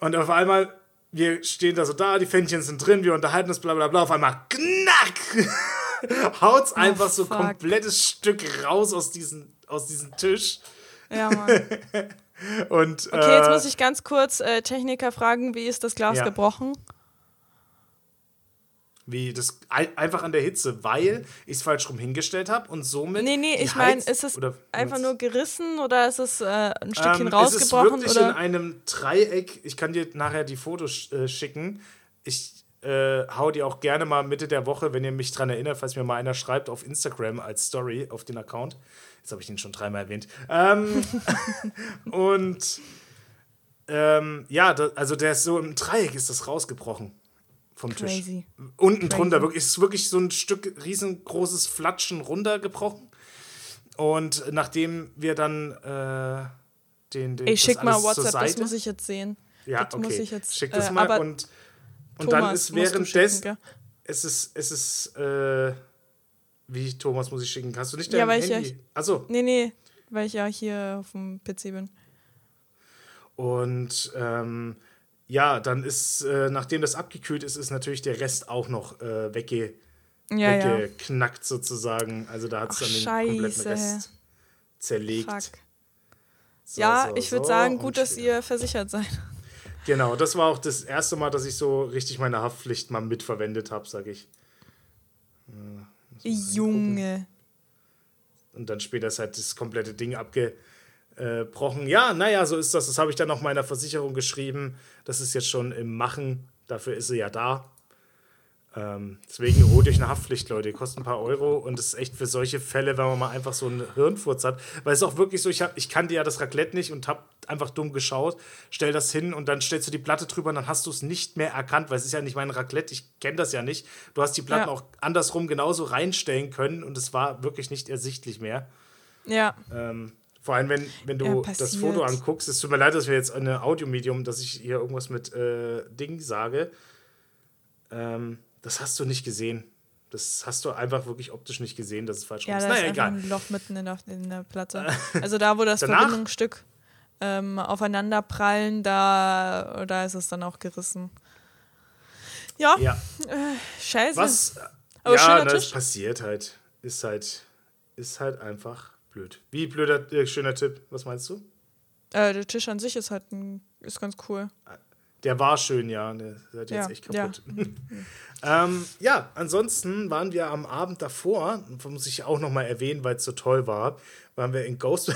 Speaker 1: Und auf einmal, wir stehen da so da, die Fännchen sind drin, wir unterhalten uns, bla bla bla. Auf einmal, knack! Haut's oh, einfach so ein komplettes Stück raus aus diesem aus diesem Tisch.
Speaker 2: Ja, Mann.
Speaker 1: Und,
Speaker 2: okay, jetzt äh, muss ich ganz kurz äh, Techniker fragen, wie ist das Glas ja. gebrochen?
Speaker 1: Wie das einfach an der Hitze, weil ich es falsch rum hingestellt habe und somit.
Speaker 2: Nee, nee, ich meine, ist es einfach nur gerissen oder ist es äh, ein Stückchen ähm, rausgebrochen?
Speaker 1: Es ist wirklich oder? in einem Dreieck. Ich kann dir nachher die Fotos äh, schicken. Ich äh, hau die auch gerne mal Mitte der Woche, wenn ihr mich daran erinnert, falls mir mal einer schreibt, auf Instagram als Story auf den Account. Jetzt habe ich ihn schon dreimal erwähnt. Ähm, und ähm, ja, da, also der ist so im Dreieck ist das rausgebrochen vom Crazy. Tisch. Unten Crazy. drunter wirklich, ist wirklich so ein Stück riesengroßes Flatschen runtergebrochen. Und nachdem wir dann äh, den, den
Speaker 2: Ey, schick mal WhatsApp, das muss ich jetzt sehen.
Speaker 1: Ja, das okay. muss ich jetzt, schick das äh, mal und, und dann ist währenddessen es ist es ist äh, wie, Thomas, muss ich schicken? Hast du nicht dein ja, weil Handy? Ich ja, Achso.
Speaker 2: Nee, nee, weil ich ja hier auf dem PC bin.
Speaker 1: Und ähm, ja, dann ist, äh, nachdem das abgekühlt ist, ist natürlich der Rest auch noch äh, wegge ja, weggeknackt ja. sozusagen. Also da hat es dann den Scheiße. kompletten Rest zerlegt.
Speaker 2: So, ja, so, ich würde so sagen, gut, dass ihr versichert seid.
Speaker 1: Genau, das war auch das erste Mal, dass ich so richtig meine Haftpflicht mal mitverwendet habe, sag ich.
Speaker 2: Junge.
Speaker 1: Und dann später ist halt das komplette Ding abge, äh, Brochen. Ja, naja, so ist das. Das habe ich dann auch meiner Versicherung geschrieben. Das ist jetzt schon im Machen. Dafür ist sie ja da. Ähm, deswegen holt euch eine Haftpflicht, Leute. Die kostet ein paar Euro und das ist echt für solche Fälle, wenn man mal einfach so einen Hirnfurz hat. Weil es ist auch wirklich so, ich, hab, ich kannte ja das Raclette nicht und habe einfach dumm geschaut, stell das hin und dann stellst du die Platte drüber und dann hast du es nicht mehr erkannt, weil es ist ja nicht mein Raclette, ich kenne das ja nicht. Du hast die Platten ja. auch andersrum genauso reinstellen können und es war wirklich nicht ersichtlich mehr.
Speaker 2: Ja.
Speaker 1: Ähm, vor allem, wenn, wenn du ja, das Foto anguckst, es tut mir leid, dass wir jetzt eine Audiomedium, dass ich hier irgendwas mit äh, Ding sage. Ähm, das hast du nicht gesehen. Das hast du einfach wirklich optisch nicht gesehen, dass es falsch
Speaker 2: ja, ist. Ja, naja, ist egal. ein Loch mitten in der, in der Platte. Also da, wo das Verbindungsstück ähm, aufeinander prallen, da, da ist es dann auch gerissen. Ja, ja. Äh, scheiße.
Speaker 1: Was? Aber ja, das Tisch. passiert halt. Ist halt, ist halt einfach blöd. Wie blöder, äh, schöner Tipp. Was meinst du?
Speaker 2: Äh, der Tisch an sich ist halt ein, ist ganz cool.
Speaker 1: Der war schön, ja. Der ist halt jetzt ja, echt kaputt. Ja. ähm, ja, ansonsten waren wir am Abend davor, muss ich auch nochmal erwähnen, weil es so toll war, waren wir in Ghost.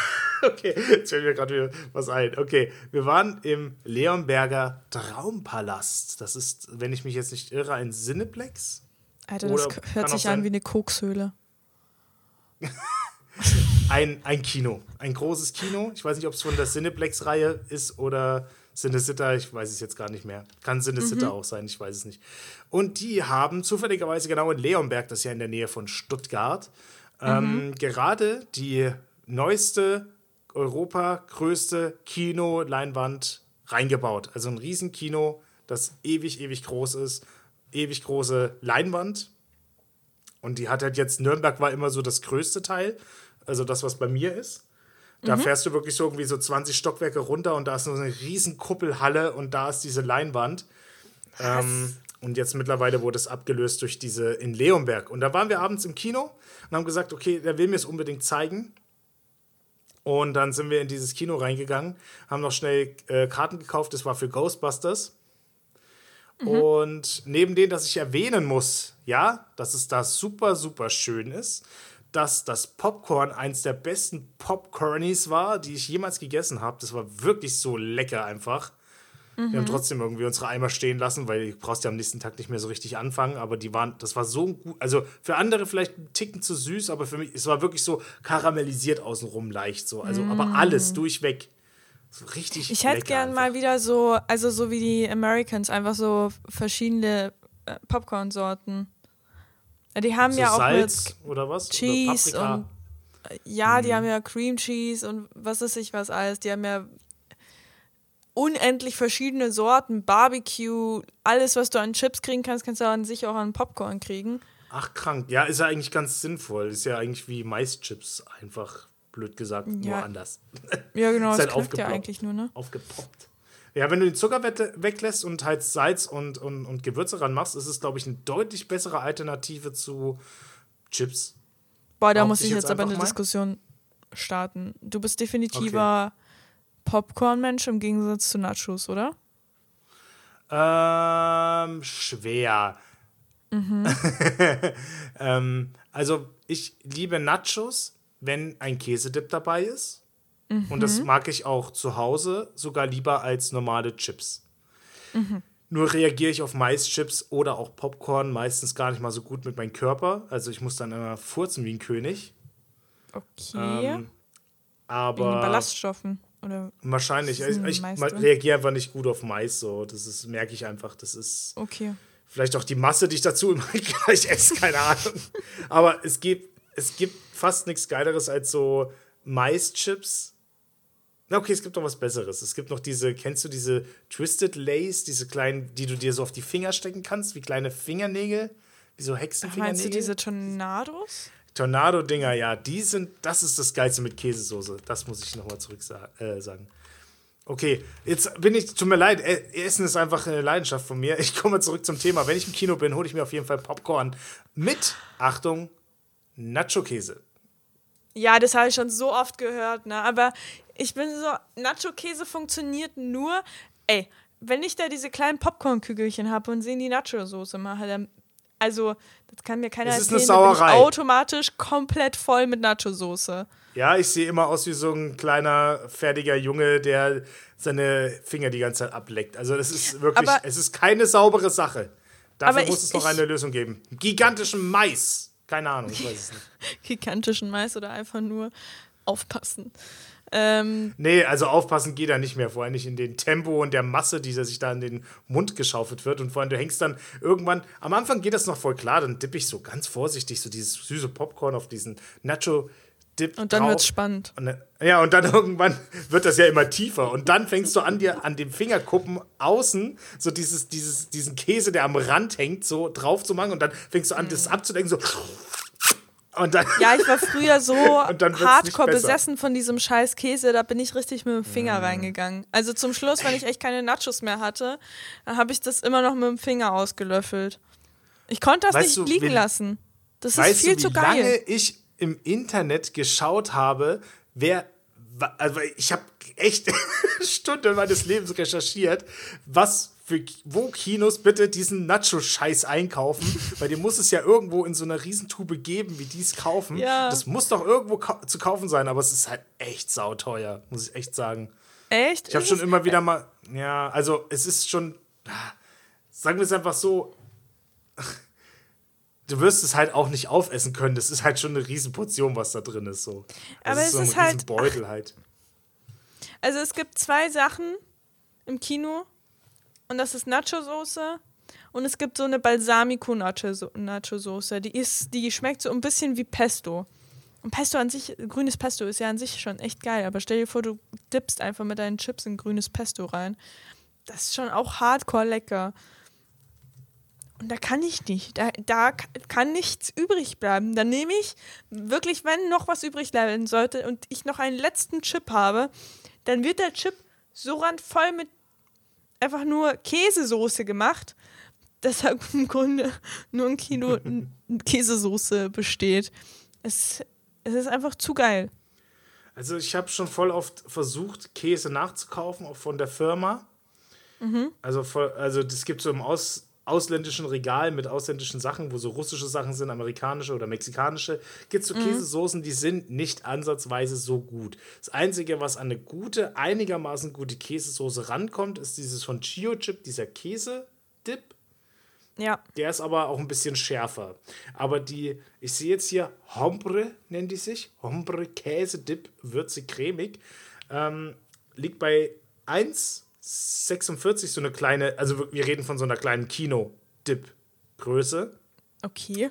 Speaker 1: okay, jetzt fällt mir gerade wieder was ein. Okay, wir waren im Leonberger Traumpalast. Das ist, wenn ich mich jetzt nicht irre, ein Cineplex.
Speaker 2: Alter, das hört sich an wie eine Kokshöhle.
Speaker 1: ein, ein Kino, ein großes Kino. Ich weiß nicht, ob es von der Cineplex-Reihe ist oder Cinesitter, ich weiß es jetzt gar nicht mehr. Kann Cinesitter mhm. auch sein, ich weiß es nicht. Und die haben zufälligerweise genau in Leonberg, das ist ja in der Nähe von Stuttgart, ähm, mhm. gerade die neueste, Europa größte Kino-Leinwand reingebaut. Also ein Riesenkino, das ewig, ewig groß ist. Ewig große Leinwand. Und die hat halt jetzt, Nürnberg war immer so das größte Teil, also das, was bei mir ist. Da mhm. fährst du wirklich so irgendwie so 20 Stockwerke runter und da ist so eine riesen Kuppelhalle und da ist diese Leinwand. Ähm, und jetzt mittlerweile wurde es abgelöst durch diese in Leonberg. Und da waren wir abends im Kino und haben gesagt, okay, der will mir es unbedingt zeigen. Und dann sind wir in dieses Kino reingegangen, haben noch schnell äh, Karten gekauft, das war für Ghostbusters. Mhm. Und neben dem, dass ich erwähnen muss, ja, dass es da super, super schön ist, dass das Popcorn eins der besten Popcornies war, die ich jemals gegessen habe. Das war wirklich so lecker einfach. Mhm. Wir haben mhm. trotzdem irgendwie unsere Eimer stehen lassen, weil du brauchst ja am nächsten Tag nicht mehr so richtig anfangen. Aber die waren, das war so gut. Also für andere vielleicht ein Ticken zu süß, aber für mich, es war wirklich so karamellisiert außenrum leicht so. Also, mhm. aber alles durchweg. So richtig.
Speaker 2: Ich hätte gern einfach. mal wieder so, also so wie die Americans, einfach so verschiedene äh, Popcorn-Sorten. Die haben so ja auch
Speaker 1: Salz oder was?
Speaker 2: Cheese oder und ja, die mhm. haben ja Cream Cheese und was ist ich was alles. Die haben ja unendlich verschiedene Sorten, Barbecue, alles, was du an Chips kriegen kannst, kannst du an sich auch an Popcorn kriegen.
Speaker 1: Ach, krank. Ja, ist ja eigentlich ganz sinnvoll. Ist ja eigentlich wie Maischips, einfach blöd gesagt, ja. nur anders.
Speaker 2: Ja, genau, ist halt ja eigentlich nur, ne?
Speaker 1: Aufgepoppt. Ja, wenn du den Zucker weglässt und halt Salz und, und, und Gewürze ranmachst, ist es, glaube ich, eine deutlich bessere Alternative zu Chips.
Speaker 2: Boah, da muss ich jetzt, jetzt aber eine mal? Diskussion starten. Du bist definitiver okay. Popcorn-Mensch im Gegensatz zu Nachos, oder?
Speaker 1: Ähm, schwer. Mhm. ähm, also, ich liebe Nachos, wenn ein Käsedip dabei ist. Mhm. Und das mhm. mag ich auch zu Hause sogar lieber als normale Chips. Mhm. Nur reagiere ich auf Maischips oder auch Popcorn meistens gar nicht mal so gut mit meinem Körper. Also ich muss dann immer furzen wie ein König.
Speaker 2: Okay. Ähm,
Speaker 1: aber.
Speaker 2: Wegen Ballaststoffen. Oder
Speaker 1: wahrscheinlich. Ich, ich reagiere einfach nicht gut auf Mais. So. Das ist, merke ich einfach. Das ist.
Speaker 2: Okay.
Speaker 1: Vielleicht auch die Masse, die ich dazu immer gleich esse, keine Ahnung. aber es gibt, es gibt fast nichts Geileres als so Maischips na, okay, es gibt noch was Besseres. Es gibt noch diese, kennst du diese Twisted Lace, diese kleinen, die du dir so auf die Finger stecken kannst, wie kleine Fingernägel, wie so Hexenfingernägel?
Speaker 2: Meinst du diese Tornados?
Speaker 1: Tornado-Dinger, ja, die sind, das ist das Geilste mit Käsesoße. Das muss ich nochmal zurück äh, sagen. Okay, jetzt bin ich, tut mir leid, Essen ist einfach eine Leidenschaft von mir. Ich komme zurück zum Thema. Wenn ich im Kino bin, hole ich mir auf jeden Fall Popcorn mit, Achtung, Nacho-Käse.
Speaker 2: Ja, das habe ich schon so oft gehört, ne? Aber ich bin so, Nacho-Käse funktioniert nur, ey, wenn ich da diese kleinen Popcorn-Kügelchen habe und sie in die Nacho-Soße mache, dann also das kann mir keiner
Speaker 1: Es ist
Speaker 2: erzählen,
Speaker 1: eine Sauerei.
Speaker 2: automatisch komplett voll mit Nacho-Soße.
Speaker 1: Ja, ich sehe immer aus wie so ein kleiner, fertiger Junge, der seine Finger die ganze Zeit ableckt. Also das ist wirklich,
Speaker 2: Aber-
Speaker 1: es ist keine saubere Sache. Dafür muss
Speaker 2: ich-
Speaker 1: es noch
Speaker 2: ich-
Speaker 1: eine Lösung geben. Gigantischen Mais. Keine Ahnung, ich weiß es nicht.
Speaker 2: Gigantischen Mais oder einfach nur aufpassen. Ähm,
Speaker 1: Nee, also aufpassen geht da nicht mehr. Vor allem nicht in den Tempo und der Masse, die sich da in den Mund geschaufelt wird. Und vor allem, du hängst dann irgendwann, am Anfang geht das noch voll klar, dann dippe ich so ganz vorsichtig so dieses süße Popcorn auf diesen Nacho-Dip
Speaker 2: und dann
Speaker 1: drauf.
Speaker 2: wird's spannend.
Speaker 1: Und dann, ja, und dann irgendwann wird das ja immer tiefer. Und dann fängst du an, dir an dem Fingerkuppen außen so dieses, dieses, diesen Käse, der am Rand hängt, so drauf zu machen. Und dann fängst du an, das abzudenken, so. Dann.
Speaker 2: Ja, ich war früher so hardcore besessen von diesem scheiß Käse, da bin ich richtig mit dem Finger
Speaker 1: Mm.
Speaker 2: reingegangen. Also zum Schluss, wenn ich echt keine Nachos mehr hatte, dann habe ich das immer noch mit dem Finger ausgelöffelt. Ich konnte das
Speaker 1: Weißt
Speaker 2: nicht
Speaker 1: du,
Speaker 2: liegen
Speaker 1: wie-
Speaker 2: lassen. Das ist viel
Speaker 1: du, wie
Speaker 2: zu
Speaker 1: lange
Speaker 2: geil.
Speaker 1: ich im Internet geschaut habe, wer. Also ich habe echt Stunden meines Lebens recherchiert, was für wo Kinos bitte diesen Nacho-Scheiß einkaufen, weil den muss es ja irgendwo in so einer Riesentube geben, wie die es kaufen.
Speaker 2: Ja.
Speaker 1: Das muss doch irgendwo kau zu kaufen sein, aber es ist halt echt sauteuer, muss ich echt sagen.
Speaker 2: Echt?
Speaker 1: Ich habe schon immer wieder mal, ja, also es ist schon, sagen wir es einfach so, du wirst es halt auch nicht aufessen können. Das ist halt schon eine Riesenportion, was da drin ist. So. Das
Speaker 2: Aber
Speaker 1: ist
Speaker 2: es
Speaker 1: so
Speaker 2: ist halt-
Speaker 1: Riesenbeutel halt.
Speaker 2: Also es gibt zwei Sachen im Kino und das ist Nacho-Soße und es gibt so eine Balsamico-Nacho-Soße. Die, die schmeckt so ein bisschen wie Pesto. Und Pesto an sich, grünes Pesto ist ja an sich schon echt geil, aber stell dir vor, du dippst einfach mit deinen Chips in grünes Pesto rein. Das ist schon auch hardcore lecker. Und da kann ich nicht. Da, da kann nichts übrig bleiben. Dann nehme ich wirklich, wenn noch was übrig bleiben sollte und ich noch einen letzten Chip habe, dann wird der Chip so randvoll mit einfach nur Käsesoße gemacht, dass er im Grunde nur ein Kilo Käsesoße besteht. Es, es ist einfach zu geil.
Speaker 1: Also ich habe schon voll oft versucht, Käse nachzukaufen, auch von der Firma. Also, voll, also das gibt so im Aus, ausländischen Regal mit ausländischen Sachen, wo so russische Sachen sind, amerikanische oder mexikanische, gibt es so Käsesoßen, die sind nicht ansatzweise so gut. Das Einzige, was an eine gute, einigermaßen gute Käsesoße rankommt, ist dieses von Chio Chip, dieser Käse-Dip.
Speaker 2: Ja.
Speaker 1: Der ist aber auch ein bisschen schärfer. Aber die, ich sehe jetzt hier, Hombre nennt die sich. Hombre Käse-Dip, würzig cremig. Ähm, liegt bei 1,46, so eine kleine, also wir reden von so einer kleinen Kino-Dip-Größe.
Speaker 2: Okay.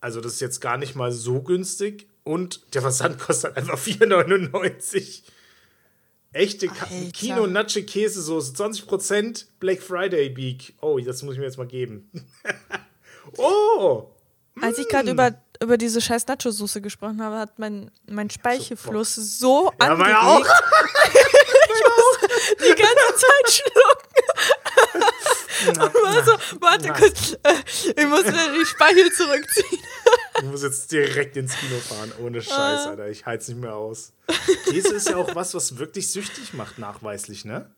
Speaker 1: Also das ist jetzt gar nicht mal so günstig. Und der Versand kostet einfach 4,99. Echte Ka-
Speaker 2: Alter.
Speaker 1: Kino-Natsche-Käsesoße, 20% Black Friday Beak. Oh, das muss ich mir jetzt mal geben. oh!
Speaker 2: Als ich gerade über, über diese scheiß Nacho-Soße gesprochen habe, hat mein, mein Speichelfluss so
Speaker 1: Ja,
Speaker 2: angeregt.
Speaker 1: meine auch.
Speaker 2: die ganze Zeit schlucken. Und war so, warte kurz, äh, ich muss die Speichel zurückziehen.
Speaker 1: Ich muss jetzt direkt ins Kino fahren. Ohne Scheiß, Alter. Ich es nicht mehr aus. Käse ist ja auch was, was wirklich süchtig macht, nachweislich, ne?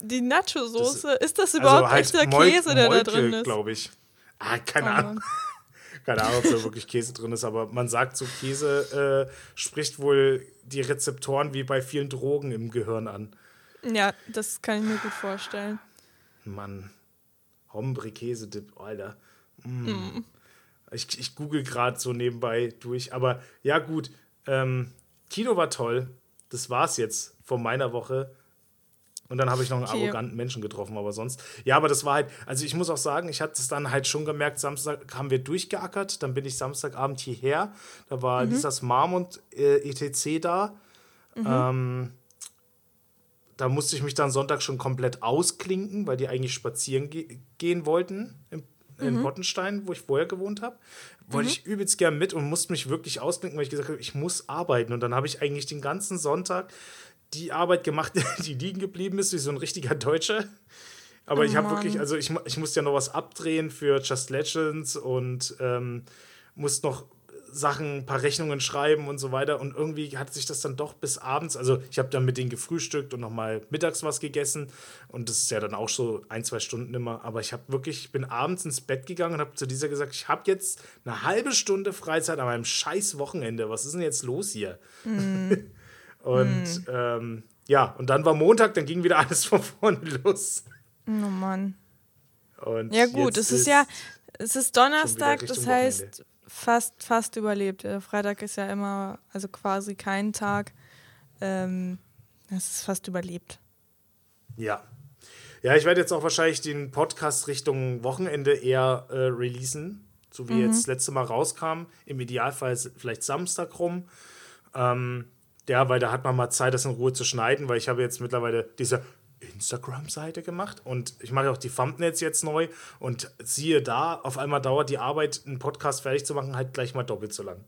Speaker 2: Die Nacho-Soße, ist das
Speaker 1: Also
Speaker 2: überhaupt
Speaker 1: halt
Speaker 2: echter Käse, der
Speaker 1: Molke,
Speaker 2: da drin ist?
Speaker 1: glaube ich. Ah, keine
Speaker 2: Oh
Speaker 1: Ahnung. Keine Ahnung, ob da wirklich Käse drin ist, aber man sagt so, Käse äh, spricht wohl die Rezeptoren wie bei vielen Drogen im Gehirn an.
Speaker 2: Ja, das kann ich mir gut vorstellen.
Speaker 1: Mann. Hombre Käsedip, Alter. Mm. Ich, ich google gerade so nebenbei durch. Aber ja, gut. Ähm, Kino war toll. Das war's jetzt von meiner Woche. Und dann habe ich noch einen
Speaker 2: Okay.
Speaker 1: arroganten Menschen getroffen, aber sonst. Ja, aber das war halt, also ich muss auch sagen, ich hatte es dann halt schon gemerkt, Samstag haben wir durchgeackert, dann bin ich Samstagabend hierher. Da war Lisas Mom und äh, ETC da. Ähm, da musste ich mich dann Sonntag schon komplett ausklinken, weil die eigentlich spazieren ge gehen wollten im, in Pottenstein, wo ich vorher gewohnt habe. Wollte ich übelst gern mit und musste mich wirklich ausklinken, weil ich gesagt habe, ich muss arbeiten. Und dann habe ich eigentlich den ganzen Sonntag die Arbeit gemacht, die liegen geblieben ist, wie so ein richtiger Deutscher. Aber ich habe wirklich, also ich, ich musste ja noch was abdrehen für Just Legends und ähm, muss noch Sachen, ein paar Rechnungen schreiben und so weiter. Und irgendwie hat sich das dann doch bis abends, also ich habe dann mit denen gefrühstückt und nochmal mittags was gegessen. Und das ist ja dann auch so ein, zwei Stunden immer. Aber ich habe wirklich, ich bin abends ins Bett gegangen und habe zu dieser gesagt, ich habe jetzt eine halbe Stunde Freizeit an meinem scheiß Wochenende. Was ist denn jetzt los hier? Mm. und mm. Ähm, ja, und dann war Montag, dann ging wieder alles von vorne los.
Speaker 2: Oh Mann. Und ja gut, es ist, ist ja, es ist Donnerstag, das heißt Wochenende. Fast, fast überlebt. Freitag ist ja immer, also quasi kein Tag. Ähm, es ist fast überlebt.
Speaker 1: Ja. Ja, ich werde jetzt auch wahrscheinlich den Podcast Richtung Wochenende eher äh, releasen, so wie mhm. jetzt das letzte Mal rauskam. Im Idealfall vielleicht Samstag rum. Ähm, ja, weil da hat man mal Zeit, das in Ruhe zu schneiden, weil ich habe jetzt mittlerweile diese Instagram-Seite gemacht und ich mache auch die Thumbnails jetzt neu und siehe da, auf einmal dauert die Arbeit, einen Podcast fertig zu machen, halt gleich mal doppelt so lang.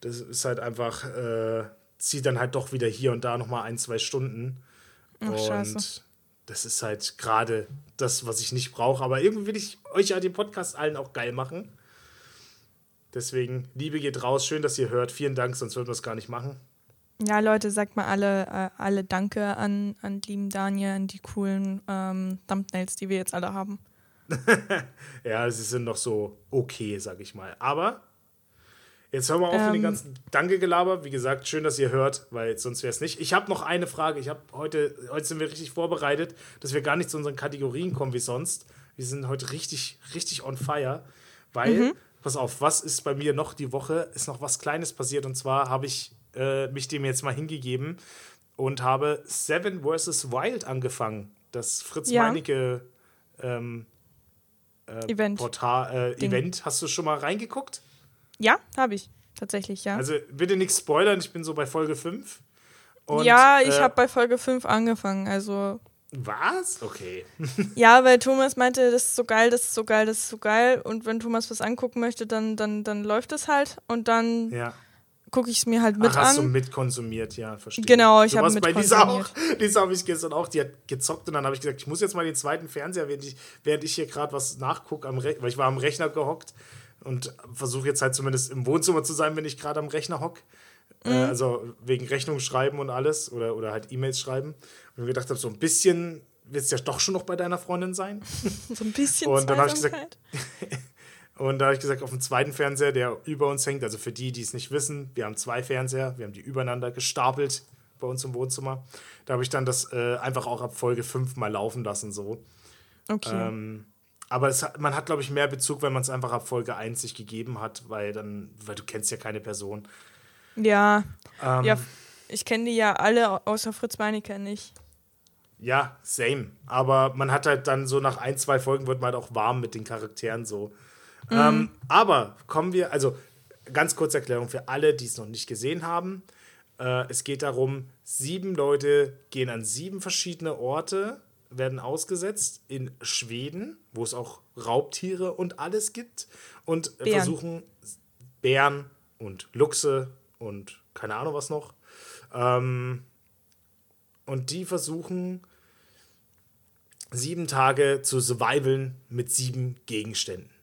Speaker 1: Das ist halt einfach, äh, zieht dann halt doch wieder hier und da nochmal ein, zwei Stunden. Ach, und scheiße. das ist halt gerade das, was ich nicht brauche. Aber irgendwie will ich euch ja den Podcast allen auch geil machen. Deswegen, Liebe geht raus. Schön, dass ihr hört. Vielen Dank, sonst würden wir es gar nicht machen.
Speaker 2: Ja, Leute, sagt mal alle, äh, alle Danke an, an lieben Daniel, an die coolen ähm, Thumbnails, die wir jetzt alle haben.
Speaker 1: ja, sie sind noch so okay, sag ich mal. Aber jetzt hören wir auf ähm, mit den ganzen Danke-Gelaber. Wie gesagt, schön, dass ihr hört, weil sonst wäre es nicht. Ich habe noch eine Frage. Ich habe heute, heute sind wir richtig vorbereitet, dass wir gar nicht zu unseren Kategorien kommen wie sonst. Wir sind heute richtig, richtig on fire, weil, mhm. pass auf, was ist bei mir noch die Woche? Ist noch was Kleines passiert und zwar habe ich äh, mich dem jetzt mal hingegeben und habe Seven vs. Wild angefangen. Das Fritz ja. Meinecke ähm, äh, Event. Portal, äh, Event. Hast du schon mal reingeguckt?
Speaker 2: Ja, habe ich. Tatsächlich, ja.
Speaker 1: Also bitte nichts spoilern, ich bin so bei Folge 5.
Speaker 2: Und, ja, ich äh, habe bei Folge 5 angefangen, also.
Speaker 1: Was? Okay.
Speaker 2: ja, weil Thomas meinte, das ist so geil, das ist so geil, das ist so geil. Und wenn Thomas was angucken möchte, dann, dann, dann läuft es halt. Und dann ja gucke ich es mir halt mit Ach, hast an. Hast du
Speaker 1: mitkonsumiert, ja,
Speaker 2: verstehe. Genau, ich habe mitkonsumiert.
Speaker 1: bei Lisa auch. Lisa habe ich gestern auch, die hat gezockt und dann habe ich gesagt, ich muss jetzt mal den zweiten Fernseher, während ich, während ich hier gerade was nachgucke, weil ich war am Rechner gehockt und versuche jetzt halt zumindest im Wohnzimmer zu sein, wenn ich gerade am Rechner hocke. Äh, mhm. Äh, also wegen Rechnung schreiben und alles oder, oder halt E-Mails schreiben. Und ich gedacht habe, so ein bisschen wird es ja doch schon noch bei deiner Freundin sein.
Speaker 2: so ein bisschen
Speaker 1: Und dann habe ich gesagt, Und da habe ich gesagt, auf dem zweiten Fernseher, der über uns hängt, also für die, die es nicht wissen, wir haben zwei Fernseher, wir haben die übereinander gestapelt bei uns im Wohnzimmer. Da habe ich dann das äh, einfach auch ab Folge 5 mal laufen lassen, so. Okay. Ähm, aber es, man hat, glaube ich, mehr Bezug, wenn man es einfach ab Folge 1 sich gegeben hat, weil dann, weil du kennst ja keine Person.
Speaker 2: Ja. Ähm, ja, ich kenne die ja alle, außer Fritz Meinecke nicht.
Speaker 1: Ja, same. Aber man hat halt dann so nach ein, zwei Folgen wird man halt auch warm mit den Charakteren so. Mhm. Ähm, aber kommen wir, also ganz kurze Erklärung für alle, die es noch nicht gesehen haben. Äh, es geht darum, sieben Leute gehen an sieben verschiedene Orte, werden ausgesetzt in Schweden, wo es auch Raubtiere und alles gibt und Bären. versuchen Bären und Luchse und keine Ahnung was noch. Ähm, und die versuchen sieben Tage zu survivalen mit sieben Gegenständen.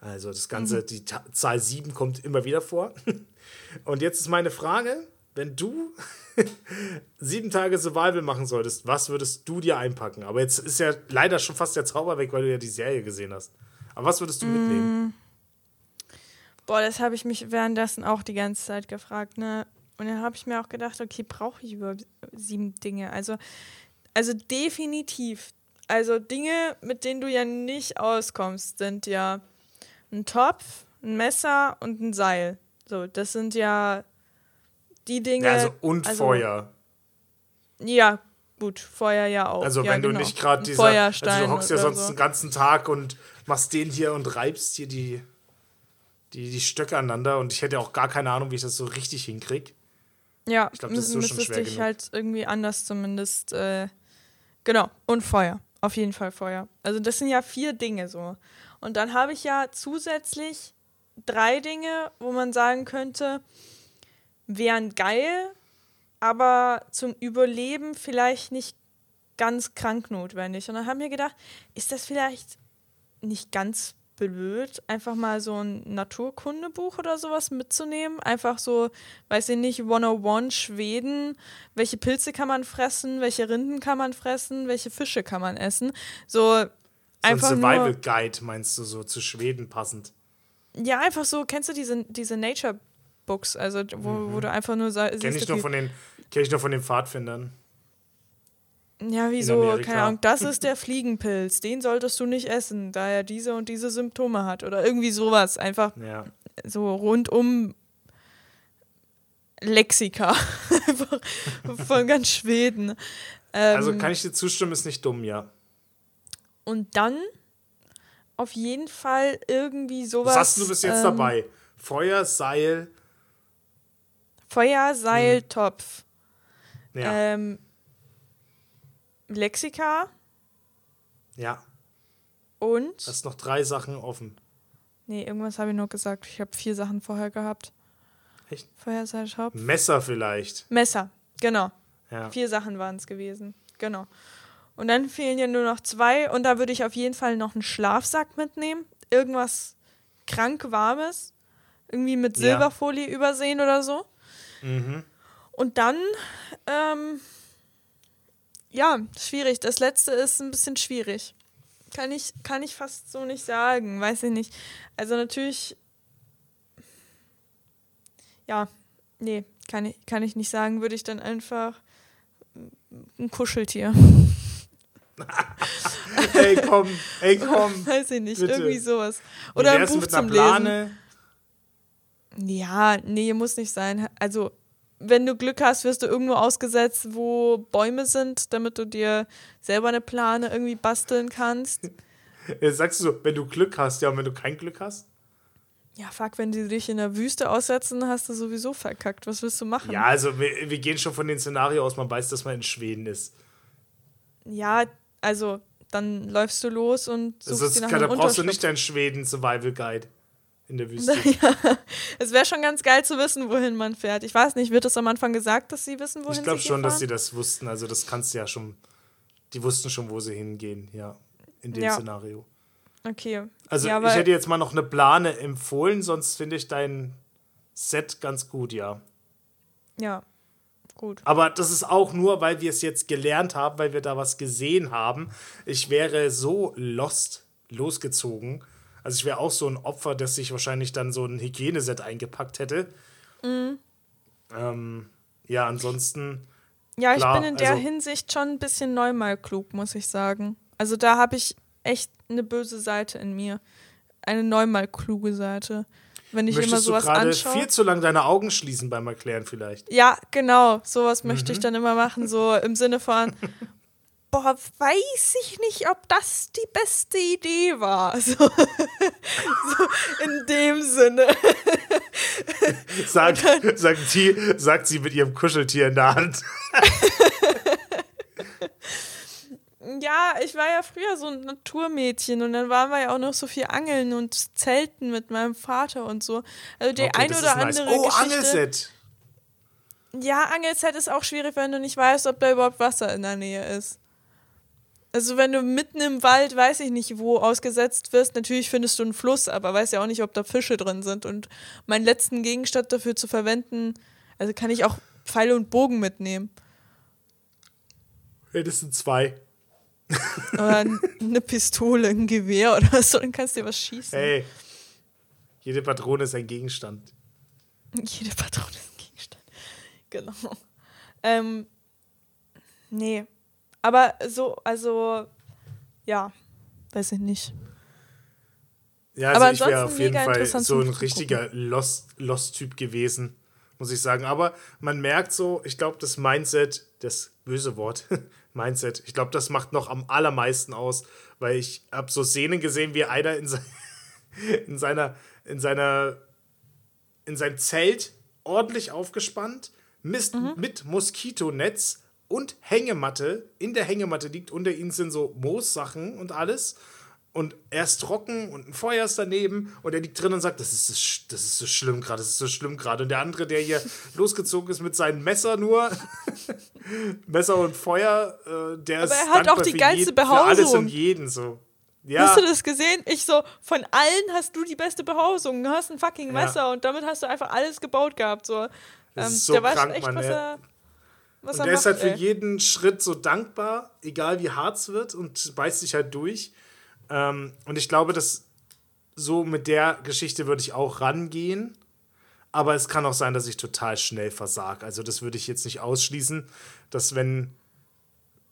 Speaker 1: Also das Ganze, mhm. die Ta Zahl 7 kommt immer wieder vor. Und jetzt ist meine Frage, wenn du sieben Tage Survival machen solltest, was würdest du dir einpacken? Aber jetzt ist ja leider schon fast der Zauber weg, weil du ja die Serie gesehen hast. Aber was würdest du mm. mitnehmen?
Speaker 2: Boah, das habe ich mich währenddessen auch die ganze Zeit gefragt, ne? Und dann habe ich mir auch gedacht, okay, brauche ich überhaupt sieben Dinge? Also, also definitiv. Also Dinge, mit denen du ja nicht auskommst, sind ja ein Topf, ein Messer und ein Seil. So, das sind ja die Dinge. Ja, also
Speaker 1: und also, Feuer.
Speaker 2: Ja, gut, Feuer ja auch.
Speaker 1: Also
Speaker 2: ja,
Speaker 1: wenn genau. du nicht gerade dieser, Feuerstein also du hockst ja sonst so. den ganzen Tag und machst den hier und reibst hier die, die, die Stöcke aneinander und ich hätte auch gar keine Ahnung, wie ich das so richtig hinkrieg.
Speaker 2: Ja, ich glaube, das ist so schon schwer ich halt irgendwie anders zumindest. Äh, genau, und Feuer. Auf jeden Fall Feuer. Also das sind ja vier Dinge so. Und dann habe ich ja zusätzlich drei Dinge, wo man sagen könnte, wären geil, aber zum Überleben vielleicht nicht ganz krank notwendig. Und dann haben wir gedacht, ist das vielleicht nicht ganz blöd, einfach mal so ein Naturkundebuch oder sowas mitzunehmen. Einfach so, weiß ich nicht, 101 Schweden. Welche Pilze kann man fressen? Welche Rinden kann man fressen? Welche Fische kann man essen? So,
Speaker 1: so einfach. ein Survival Guide meinst du, so zu Schweden passend?
Speaker 2: Ja, einfach so, kennst du diese, diese Nature Books, also wo, mhm. wo du einfach nur siehst.
Speaker 1: Kenn ich, nur von den, kenn ich nur von den Pfadfindern.
Speaker 2: Ja, wieso? Keine Ahnung. Das ist der Fliegenpilz. Den solltest du nicht essen, da er diese und diese Symptome hat. Oder irgendwie sowas. Einfach ja. so rundum Lexika. von ganz Schweden.
Speaker 1: Ähm, also kann ich dir zustimmen, ist nicht dumm, ja.
Speaker 2: Und dann auf jeden Fall irgendwie sowas.
Speaker 1: Was hast du bis jetzt ähm, dabei? Feuer, Seil.
Speaker 2: Feuer, Seil, hm. Topf. Ja. Ähm, Lexika.
Speaker 1: Ja.
Speaker 2: Und?
Speaker 1: Hast noch drei Sachen offen.
Speaker 2: Nee, irgendwas habe ich nur gesagt. Ich habe vier Sachen vorher gehabt.
Speaker 1: Echt?
Speaker 2: Topf.
Speaker 1: Messer vielleicht.
Speaker 2: Messer, genau.
Speaker 1: Ja.
Speaker 2: Vier Sachen waren es gewesen. Genau. Und dann fehlen ja nur noch zwei. Und da würde ich auf jeden Fall noch einen Schlafsack mitnehmen. Irgendwas krank warmes. Irgendwie mit Silberfolie ja. übersehen oder so.
Speaker 1: Mhm.
Speaker 2: Und dann ähm, ja, schwierig. Das letzte ist ein bisschen schwierig. Kann ich, kann ich fast so nicht sagen, weiß ich nicht. Also natürlich, ja, nee, kann ich, kann ich nicht sagen, würde ich dann einfach ein Kuscheltier.
Speaker 1: ey, komm, ey, komm.
Speaker 2: Weiß ich nicht, bitte. irgendwie sowas. Oder ein Buch zum Lesen. Ja, nee, muss nicht sein. Also wenn du Glück hast, wirst du irgendwo ausgesetzt, wo Bäume sind, damit du dir selber eine Plane irgendwie basteln kannst.
Speaker 1: Jetzt sagst du so, wenn du Glück hast, ja, und wenn du kein Glück hast?
Speaker 2: Ja, fuck, wenn die dich in der Wüste aussetzen, hast du sowieso verkackt. Was willst du machen?
Speaker 1: Ja, also wir, wir gehen schon von dem Szenario aus, man weiß, dass man in Schweden ist.
Speaker 2: Ja, also dann läufst du los und
Speaker 1: suchst also, dir nach kann, Da brauchst du nicht deinen Schweden Survival Guide in der Wüste.
Speaker 2: Ja, es wäre schon ganz geil zu wissen, wohin man fährt. Ich weiß nicht, wird es am Anfang gesagt, dass sie wissen, wohin
Speaker 1: ich
Speaker 2: sie
Speaker 1: Ich glaube schon, dass sie das wussten. Also das kannst du ja schon. Die wussten schon, wo sie hingehen, ja, in dem ja. Szenario.
Speaker 2: Okay.
Speaker 1: Also
Speaker 2: ja,
Speaker 1: ich hätte jetzt mal noch eine Plane empfohlen, sonst finde ich dein Set ganz gut, ja.
Speaker 2: Ja, gut.
Speaker 1: Aber das ist auch nur, weil wir es jetzt gelernt haben, weil wir da was gesehen haben. Ich wäre so lost losgezogen also ich wäre auch so ein Opfer, das sich wahrscheinlich dann so ein Hygieneset eingepackt hätte.
Speaker 2: Mhm.
Speaker 1: Ähm, ja, ansonsten.
Speaker 2: Ja, klar, ich bin in der also, Hinsicht schon ein bisschen neunmal klug, muss ich sagen. Also da habe ich echt eine böse Seite in mir. Eine neunmal kluge Seite. Wenn ich immer sowas
Speaker 1: du anschaue. viel zu lang deine Augen schließen beim Erklären vielleicht.
Speaker 2: Ja, genau. Sowas mhm. möchte ich mhm. dann immer machen. So im Sinne von, boah, weiß ich nicht, ob das die beste Idee war. So, so in dem Sinne.
Speaker 1: sagt, sagt, die, sagt sie mit ihrem Kuscheltier in der Hand.
Speaker 2: ja, ich war ja früher so ein Naturmädchen und dann waren wir ja auch noch so viel Angeln und Zelten mit meinem Vater und so. Also die okay, ein oder andere nice. Oh, Geschichte. Angelset. Ja, Angelset ist auch schwierig, wenn du nicht weißt, ob da überhaupt Wasser in der Nähe ist. Also wenn du mitten im Wald, weiß ich nicht, wo ausgesetzt wirst, natürlich findest du einen Fluss, aber weißt ja auch nicht, ob da Fische drin sind. Und meinen letzten Gegenstand dafür zu verwenden, also kann ich auch Pfeile und Bogen mitnehmen.
Speaker 1: Ja, das sind zwei.
Speaker 2: Oder eine Pistole, ein Gewehr oder so, dann kannst du dir was schießen.
Speaker 1: Hey, jede Patrone ist ein Gegenstand.
Speaker 2: Jede Patrone ist ein Gegenstand. Genau. Ähm, nee, aber so, also, ja, weiß ich nicht.
Speaker 1: Ja, also Aber ich wäre auf jeden Fall so ein richtiger Lost-Typ Lost gewesen, muss ich sagen. Aber man merkt so, ich glaube, das Mindset, das böse Wort, Mindset, ich glaube, das macht noch am allermeisten aus, weil ich habe so Szenen gesehen, wie einer in, se in seiner, in seiner, in seinem Zelt ordentlich aufgespannt, mit, mhm. mit Moskitonetz und Hängematte. In der Hängematte liegt unter ihnen sind so Moossachen und alles. Und er ist trocken und ein Feuer ist daneben und er liegt drin und sagt, das ist, das ist so schlimm gerade, das ist so schlimm gerade. Und der andere, der hier losgezogen ist mit seinem Messer nur, Messer und Feuer, äh, der
Speaker 2: Aber
Speaker 1: ist
Speaker 2: er hat auch die geilste jeden, Behausung.
Speaker 1: Alles und jeden so.
Speaker 2: Ja. Hast du das gesehen? Ich so, von allen hast du die beste Behausung. Du hast ein fucking Messer ja. und damit hast du einfach alles gebaut gehabt. So. Das ähm, ist so krank,
Speaker 1: echt, Mann, was er, was und er der macht, ist halt für ey. jeden Schritt so dankbar, egal wie hart es wird und beißt sich halt durch. Ähm, und ich glaube, dass so mit der Geschichte würde ich auch rangehen. Aber es kann auch sein, dass ich total schnell versage. Also das würde ich jetzt nicht ausschließen, dass wenn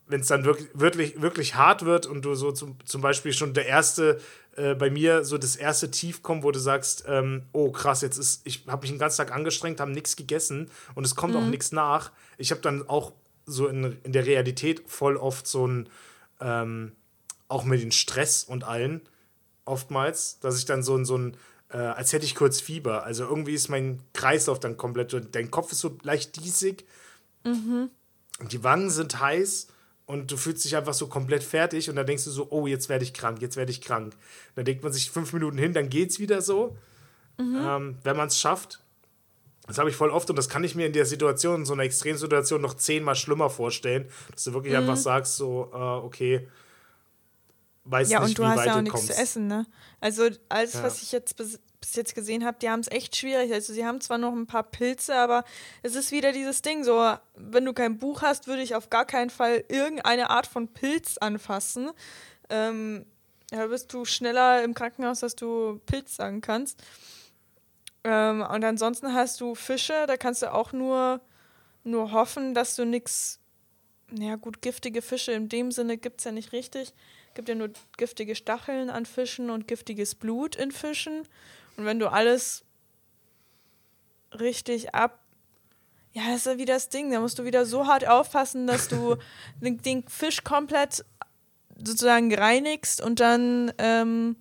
Speaker 1: wenn es dann wirklich, wirklich, wirklich hart wird und du so zum, zum Beispiel schon der erste, äh, bei mir so das erste Tief kommt, wo du sagst, ähm, oh krass, jetzt ist, ich habe mich den ganzen Tag angestrengt, habe nichts gegessen und es kommt mhm. auch nichts nach. Ich habe dann auch so in, in der Realität voll oft so ein, ähm, auch mit dem Stress und allen, oftmals, dass ich dann so, so ein, äh, als hätte ich kurz Fieber. Also irgendwie ist mein Kreislauf dann komplett, dein Kopf ist so leicht diesig. Mhm. Die Wangen sind heiß und du fühlst dich einfach so komplett fertig und dann denkst du so, oh, jetzt werde ich krank, jetzt werde ich krank. Dann denkt man sich fünf Minuten hin, dann geht's wieder so, mhm. ähm, wenn man es schafft. Das habe ich voll oft und das kann ich mir in der Situation, in so einer Extremsituation noch zehnmal schlimmer vorstellen, dass du wirklich mhm. einfach sagst, so, äh, okay, weiß ja, nicht, wie weit du hast ja auch nichts
Speaker 2: zu essen, ne? Also alles, ja. was ich jetzt bis, jetzt gesehen habe, die haben es echt schwierig. Also sie haben zwar noch ein paar Pilze, aber es ist wieder dieses Ding, so, wenn du kein Buch hast, würde ich auf gar keinen Fall irgendeine Art von Pilz anfassen. Ähm, ja, bist du schneller im Krankenhaus, dass du Pilz sagen kannst. Ähm, und ansonsten hast du Fische, da kannst du auch nur, nur hoffen, dass du nichts, ja gut, giftige Fische in dem Sinne gibt es ja nicht richtig gibt ja nur giftige Stacheln an Fischen und giftiges Blut in Fischen. Und wenn du alles richtig ab. Ja, das ist ja wieder das Ding. Da musst du wieder so hart aufpassen, dass du den, den, Fisch komplett sozusagen reinigst und dann ähm,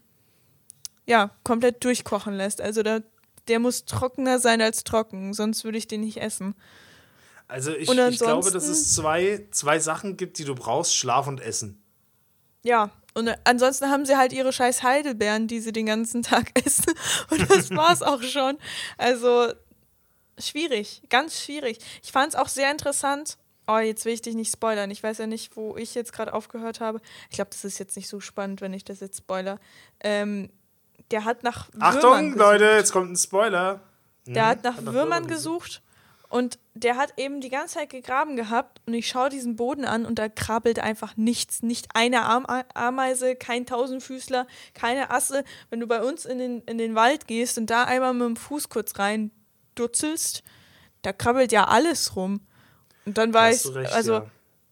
Speaker 2: ja, komplett durchkochen lässt. Also da, der muss trockener sein als trocken, sonst würde ich den nicht essen.
Speaker 1: Also ich, ich glaube, dass es zwei, zwei Sachen gibt, die du brauchst, Schlaf und Essen.
Speaker 2: Ja, und ansonsten haben sie halt ihre scheiß Heidelbeeren, die sie den ganzen Tag essen. Und das war's auch schon. Also schwierig, ganz schwierig. Ich fand es auch sehr interessant. Oh, jetzt will ich dich nicht spoilern. Ich weiß ja nicht, wo ich jetzt gerade aufgehört habe. Ich glaube, das ist jetzt nicht so spannend, wenn ich das jetzt spoiler. Ähm, der hat nach
Speaker 1: Achtung, Leute, jetzt kommt ein Spoiler.
Speaker 2: Der mhm. hat nach hat Würmern gesucht und der hat eben die ganze Zeit gegraben gehabt und ich schaue diesen Boden an und da krabbelt einfach nichts. Nicht eine Ameise, kein Tausendfüßler, keine Asse. Wenn du bei uns in den, in den Wald gehst und da einmal mit dem Fuß kurz rein dutzelst, da krabbelt ja alles rum. Und dann war ich, recht, also ja.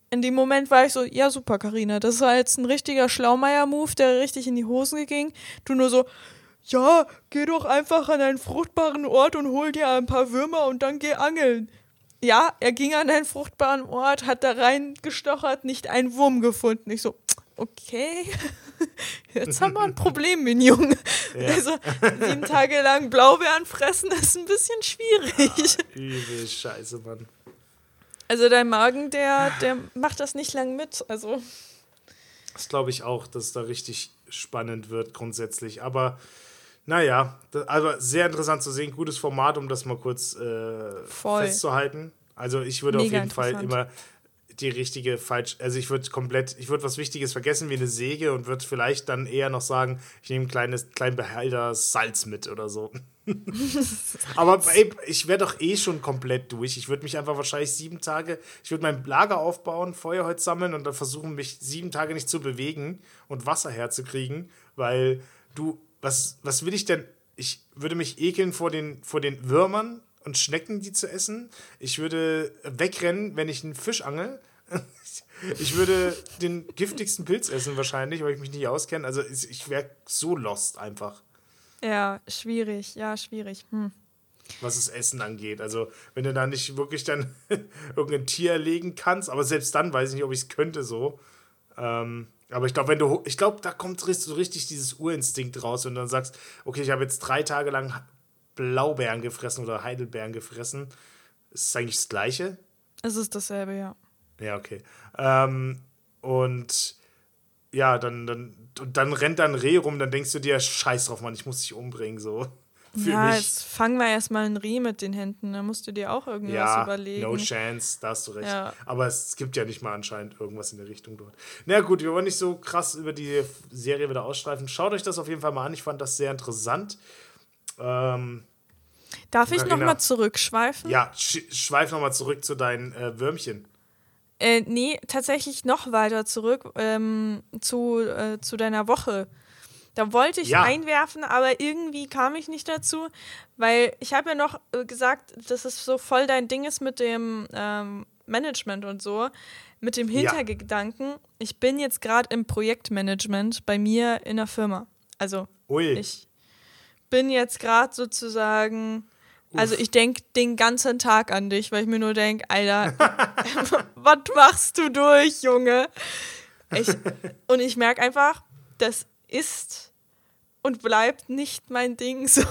Speaker 2: in dem Moment war ich so, ja super, Karina, das war jetzt ein richtiger Schlaumeier-Move, der richtig in die Hosen ging. Du nur so, ja, geh doch einfach an einen fruchtbaren Ort und hol dir ein paar Würmer und dann geh angeln. Ja, er ging an einen fruchtbaren Ort, hat da reingestochert, nicht einen Wurm gefunden. Ich so, okay, jetzt haben wir ein Problem, mein Junge. Ja. Also, sieben Tage lang Blaubeeren fressen ist ein bisschen schwierig.
Speaker 1: Ah, übel scheiße, Mann.
Speaker 2: Also dein Magen, der, der macht das nicht lang mit. Also.
Speaker 1: Das glaube ich auch, dass es da richtig spannend wird grundsätzlich. Aber naja, aber sehr interessant zu sehen. Gutes Format, um das mal kurz äh, festzuhalten. Also ich würde Mega auf jeden Fall immer die richtige falsch, also ich würde komplett, ich würde was Wichtiges vergessen wie eine Säge und würde vielleicht dann eher noch sagen, ich nehme ein kleines, kleinen Behälter Salz mit oder so. Aber ey, ich wäre doch eh schon komplett durch. Ich würde mich einfach wahrscheinlich sieben Tage, ich würde mein Lager aufbauen, Feuerholz sammeln und dann versuchen, mich sieben Tage nicht zu bewegen und Wasser herzukriegen, weil du was, was will ich denn? Ich würde mich ekeln vor den, vor den Würmern und Schnecken, die zu essen. Ich würde wegrennen, wenn ich einen Fisch angel. Ich würde den giftigsten Pilz essen wahrscheinlich, weil ich mich nicht auskenne. Also ich wäre so lost einfach.
Speaker 2: Ja, schwierig. Ja, schwierig. Hm.
Speaker 1: Was das Essen angeht. Also wenn du da nicht wirklich dann irgendein Tier erlegen kannst, aber selbst dann weiß ich nicht, ob ich es könnte so. Ähm, aber ich glaube, wenn du, ich glaube, da kommt so richtig dieses Urinstinkt raus, du dann sagst, okay, ich habe jetzt drei Tage lang Blaubeeren gefressen oder Heidelbeeren gefressen. Ist es eigentlich das Gleiche?
Speaker 2: Es ist dasselbe, ja.
Speaker 1: Ja, okay. Ähm, und ja, dann, dann, und dann rennt da ein Reh rum, dann denkst du dir, scheiß drauf, Mann, ich muss dich umbringen, so. Für
Speaker 2: ja,
Speaker 1: mich.
Speaker 2: jetzt fangen wir erstmal ein Reh mit den Händen. Da musst du dir auch irgendwas
Speaker 1: Ja,
Speaker 2: überlegen.
Speaker 1: no chance, da hast du recht.
Speaker 2: Ja.
Speaker 1: Aber es gibt ja nicht mal anscheinend irgendwas in der Richtung dort. Na gut, wir wollen nicht so krass über die Serie wieder ausstreifen. Schaut euch das auf jeden Fall mal an. Ich fand das sehr interessant. Ähm,
Speaker 2: Darf ich nochmal zurückschweifen?
Speaker 1: ja, sch schweif nochmal zurück zu deinen äh, Würmchen.
Speaker 2: Äh, nee, tatsächlich noch weiter zurück ähm, zu, äh, zu deiner Woche. Da wollte ich
Speaker 1: Ja.
Speaker 2: einwerfen, aber irgendwie kam ich nicht dazu, weil ich habe ja noch äh, gesagt, dass es so voll dein Ding ist mit dem ähm, Management und so, mit dem
Speaker 1: Ja.
Speaker 2: Hintergedanken. Ich bin jetzt gerade im Projektmanagement bei mir in der Firma. Also
Speaker 1: Ui.
Speaker 2: ich bin jetzt gerade sozusagen, also ich denke den ganzen Tag an dich, weil ich mir nur denke, Alter, was machst du durch, Junge? Ich, und ich merke einfach, das ist und bleibt nicht mein Ding. So.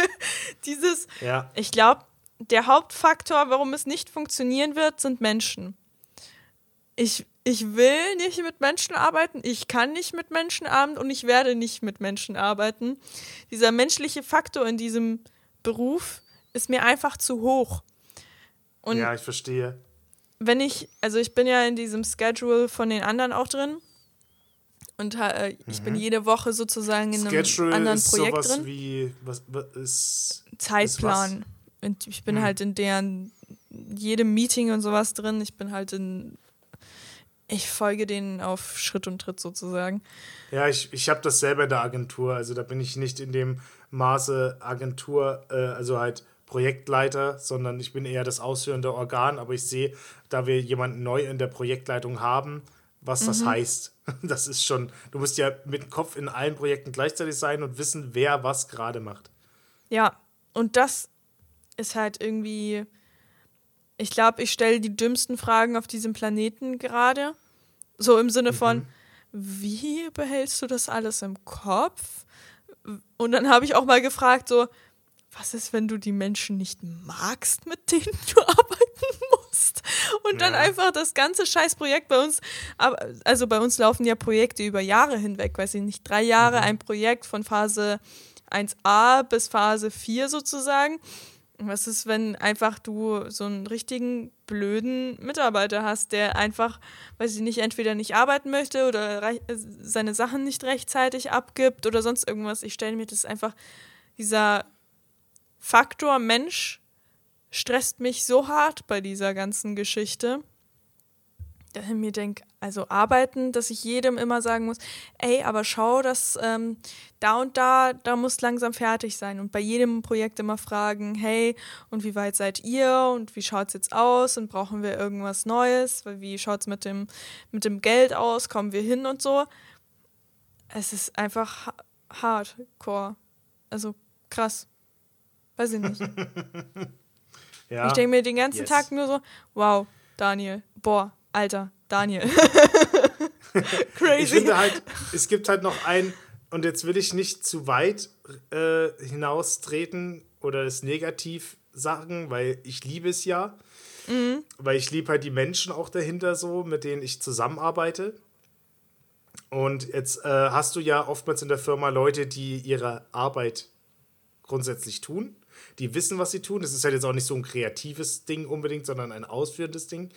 Speaker 2: Dieses,
Speaker 1: ja.
Speaker 2: ich glaube, der Hauptfaktor, warum es nicht funktionieren wird, sind Menschen. Ich, ich will nicht mit Menschen arbeiten, ich kann nicht mit Menschen arbeiten und ich werde nicht mit Menschen arbeiten. Dieser menschliche Faktor in diesem Beruf ist mir einfach zu hoch. Und
Speaker 1: ja, ich verstehe.
Speaker 2: wenn ich, also ich bin ja in diesem Schedule von den anderen auch drin. Und äh, ich bin jede Woche sozusagen in einem
Speaker 1: Mhm. Schedule
Speaker 2: anderen
Speaker 1: ist
Speaker 2: Projekt
Speaker 1: sowas
Speaker 2: drin.
Speaker 1: wie, was, was ist,
Speaker 2: Zeitplan. Und ich bin halt in deren jedem Meeting und sowas drin. Ich bin halt in. Ich folge denen auf Schritt und Tritt sozusagen.
Speaker 1: Ja, ich, ich habe das selber in der Agentur. Also da bin ich nicht in dem Maße Agentur, äh, also halt Projektleiter, sondern ich bin eher das ausführende Organ. Aber ich sehe, da wir jemanden neu in der Projektleitung haben, was das heißt. Das ist schon, du musst ja mit dem Kopf in allen Projekten gleichzeitig sein und wissen, wer was gerade macht.
Speaker 2: Ja, und das ist halt irgendwie. Ich glaube, ich stelle die dümmsten Fragen auf diesem Planeten gerade. So im Sinne von, wie behältst du das alles im Kopf? Und dann habe ich auch mal gefragt, so, was ist, wenn du die Menschen nicht magst, mit denen du arbeiten dann einfach das ganze Scheißprojekt bei uns, also bei uns laufen ja Projekte über Jahre hinweg, weiß ich nicht, drei Jahre ein Projekt von Phase 1a bis Phase 4 sozusagen. Was ist, wenn einfach du so einen richtigen blöden Mitarbeiter hast, der einfach, weiß ich nicht, entweder nicht arbeiten möchte oder seine Sachen nicht rechtzeitig abgibt oder sonst irgendwas. Ich stelle mir das einfach, dieser Faktor Mensch stresst mich so hart bei dieser ganzen Geschichte, dass ich mir denke, also arbeiten, dass ich jedem immer sagen muss, ey, aber schau, dass ähm, da und da, da muss langsam fertig sein. Und bei jedem Projekt immer fragen, hey, und wie weit seid ihr und wie schaut es jetzt aus und brauchen wir irgendwas Neues? Wie schaut es mit dem, mit dem Geld aus? Kommen wir hin und so? Es ist einfach ha- hardcore. Also krass. Weiß ich nicht.
Speaker 1: Ja.
Speaker 2: Ich denke mir den ganzen
Speaker 1: Yes.
Speaker 2: Tag nur so, wow, Daniel, boah, Alter, Daniel.
Speaker 1: Ich
Speaker 2: Crazy.
Speaker 1: finde halt, es gibt halt noch ein, und jetzt will ich nicht zu weit äh, hinaustreten oder es negativ sagen, weil ich liebe es ja. Weil ich liebe halt die Menschen auch dahinter so, mit denen ich zusammenarbeite. Und jetzt äh, hast du ja oftmals in der Firma Leute, die ihre Arbeit grundsätzlich tun. Die wissen, was sie tun. Das ist halt jetzt auch nicht so ein kreatives Ding unbedingt, sondern ein ausführendes Ding.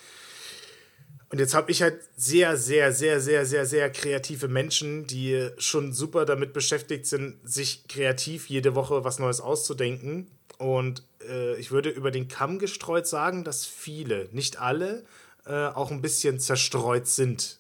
Speaker 1: Und jetzt habe ich halt sehr, sehr, sehr, sehr, sehr, sehr kreative Menschen, die schon super damit beschäftigt sind, sich kreativ jede Woche was Neues auszudenken. Und äh, ich würde über den Kamm gestreut sagen, dass viele, nicht alle, äh, auch ein bisschen zerstreut sind.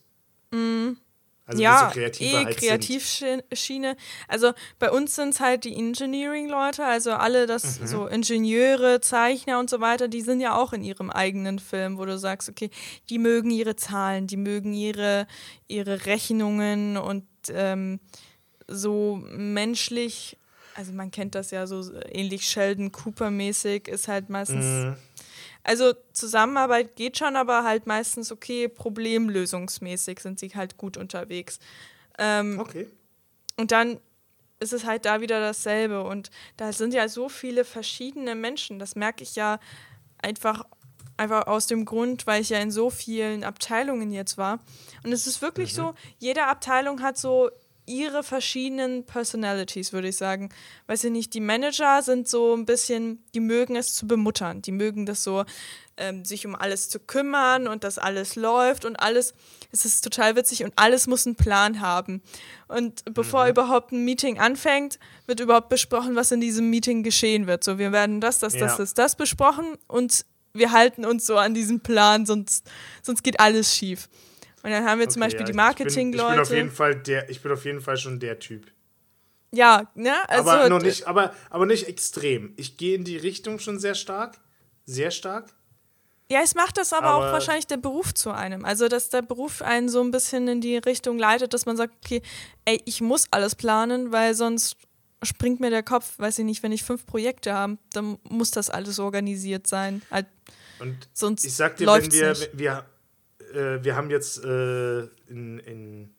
Speaker 1: Also
Speaker 2: ja,
Speaker 1: kreativer
Speaker 2: eh
Speaker 1: halt.
Speaker 2: Kreativschiene. Also bei uns sind es halt die Engineering-Leute, also alle das,
Speaker 1: Mhm.
Speaker 2: so Ingenieure, Zeichner und so weiter, die sind ja auch in ihrem eigenen Film, wo du sagst, okay, die mögen ihre Zahlen, die mögen ihre, ihre Rechnungen und ähm, so menschlich, also man kennt das ja so ähnlich Sheldon Cooper-mäßig, ist halt meistens
Speaker 1: Mhm.
Speaker 2: Also Zusammenarbeit geht schon, aber halt meistens okay, problemlösungsmäßig sind sie halt gut unterwegs. Ähm,
Speaker 1: Okay.
Speaker 2: und dann ist es halt da wieder dasselbe. Und da sind ja so viele verschiedene Menschen. Das merke ich ja einfach, einfach aus dem Grund, weil ich ja in so vielen Abteilungen jetzt war. Und es ist wirklich so, jede Abteilung hat so ihre verschiedenen Personalities, würde ich sagen. Weiß ich nicht, die Manager sind so ein bisschen, die mögen es zu bemuttern. Die mögen das so, ähm, sich um alles zu kümmern und dass alles läuft und alles, es ist total witzig und alles muss einen Plan haben. Und bevor mhm. überhaupt ein Meeting anfängt, wird überhaupt besprochen, was in diesem Meeting geschehen wird. So, wir werden das, das, das, ja. das, das besprochen und wir halten uns so an diesen Plan, sonst, sonst geht alles schief. Und dann haben wir okay, zum Beispiel ja, die Marketing-Leute.
Speaker 1: Ich, bin auf jeden Fall der, ich bin auf jeden Fall schon der Typ.
Speaker 2: Ja, ne? Also
Speaker 1: aber noch nicht, aber, aber nicht extrem. Ich gehe in die Richtung schon sehr stark. Sehr stark.
Speaker 2: Ja, es macht das aber, aber, auch wahrscheinlich der Beruf zu einem. Also, dass der Beruf einen so ein bisschen in die Richtung leitet, dass man sagt, okay, ey, ich muss alles planen, weil sonst springt mir der Kopf, weiß ich nicht, wenn ich fünf Projekte habe, dann muss das alles organisiert sein. Halt,
Speaker 1: Und sonst ich sag dir, wenn wir, nicht. wir, äh, wir haben jetzt äh, in, in,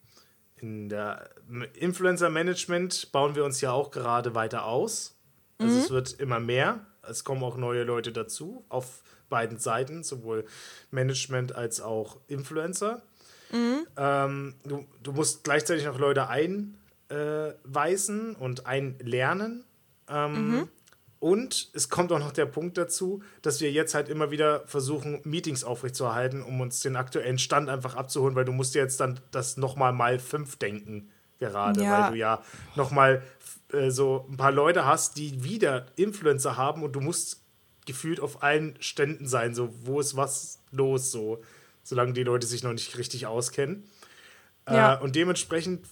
Speaker 1: in der Influencer-Management bauen wir uns ja auch gerade weiter aus. Also mhm. es wird immer mehr. Es kommen auch neue Leute dazu auf beiden Seiten, sowohl Management als auch Influencer. Mhm. Ähm, du, du musst gleichzeitig noch Leute einweisen und einlernen. Ähm, mhm. Und es kommt auch noch der Punkt dazu, dass wir jetzt halt immer wieder versuchen, Meetings aufrechtzuerhalten, um uns den aktuellen Stand einfach abzuholen, weil du musst jetzt dann das nochmal mal fünf denken gerade, ja. weil du ja nochmal äh, so ein paar Leute hast, die wieder Influencer haben und du musst gefühlt auf allen Ständen sein, so wo ist was los, so solange die Leute sich noch nicht richtig auskennen. Ja. Äh, und dementsprechend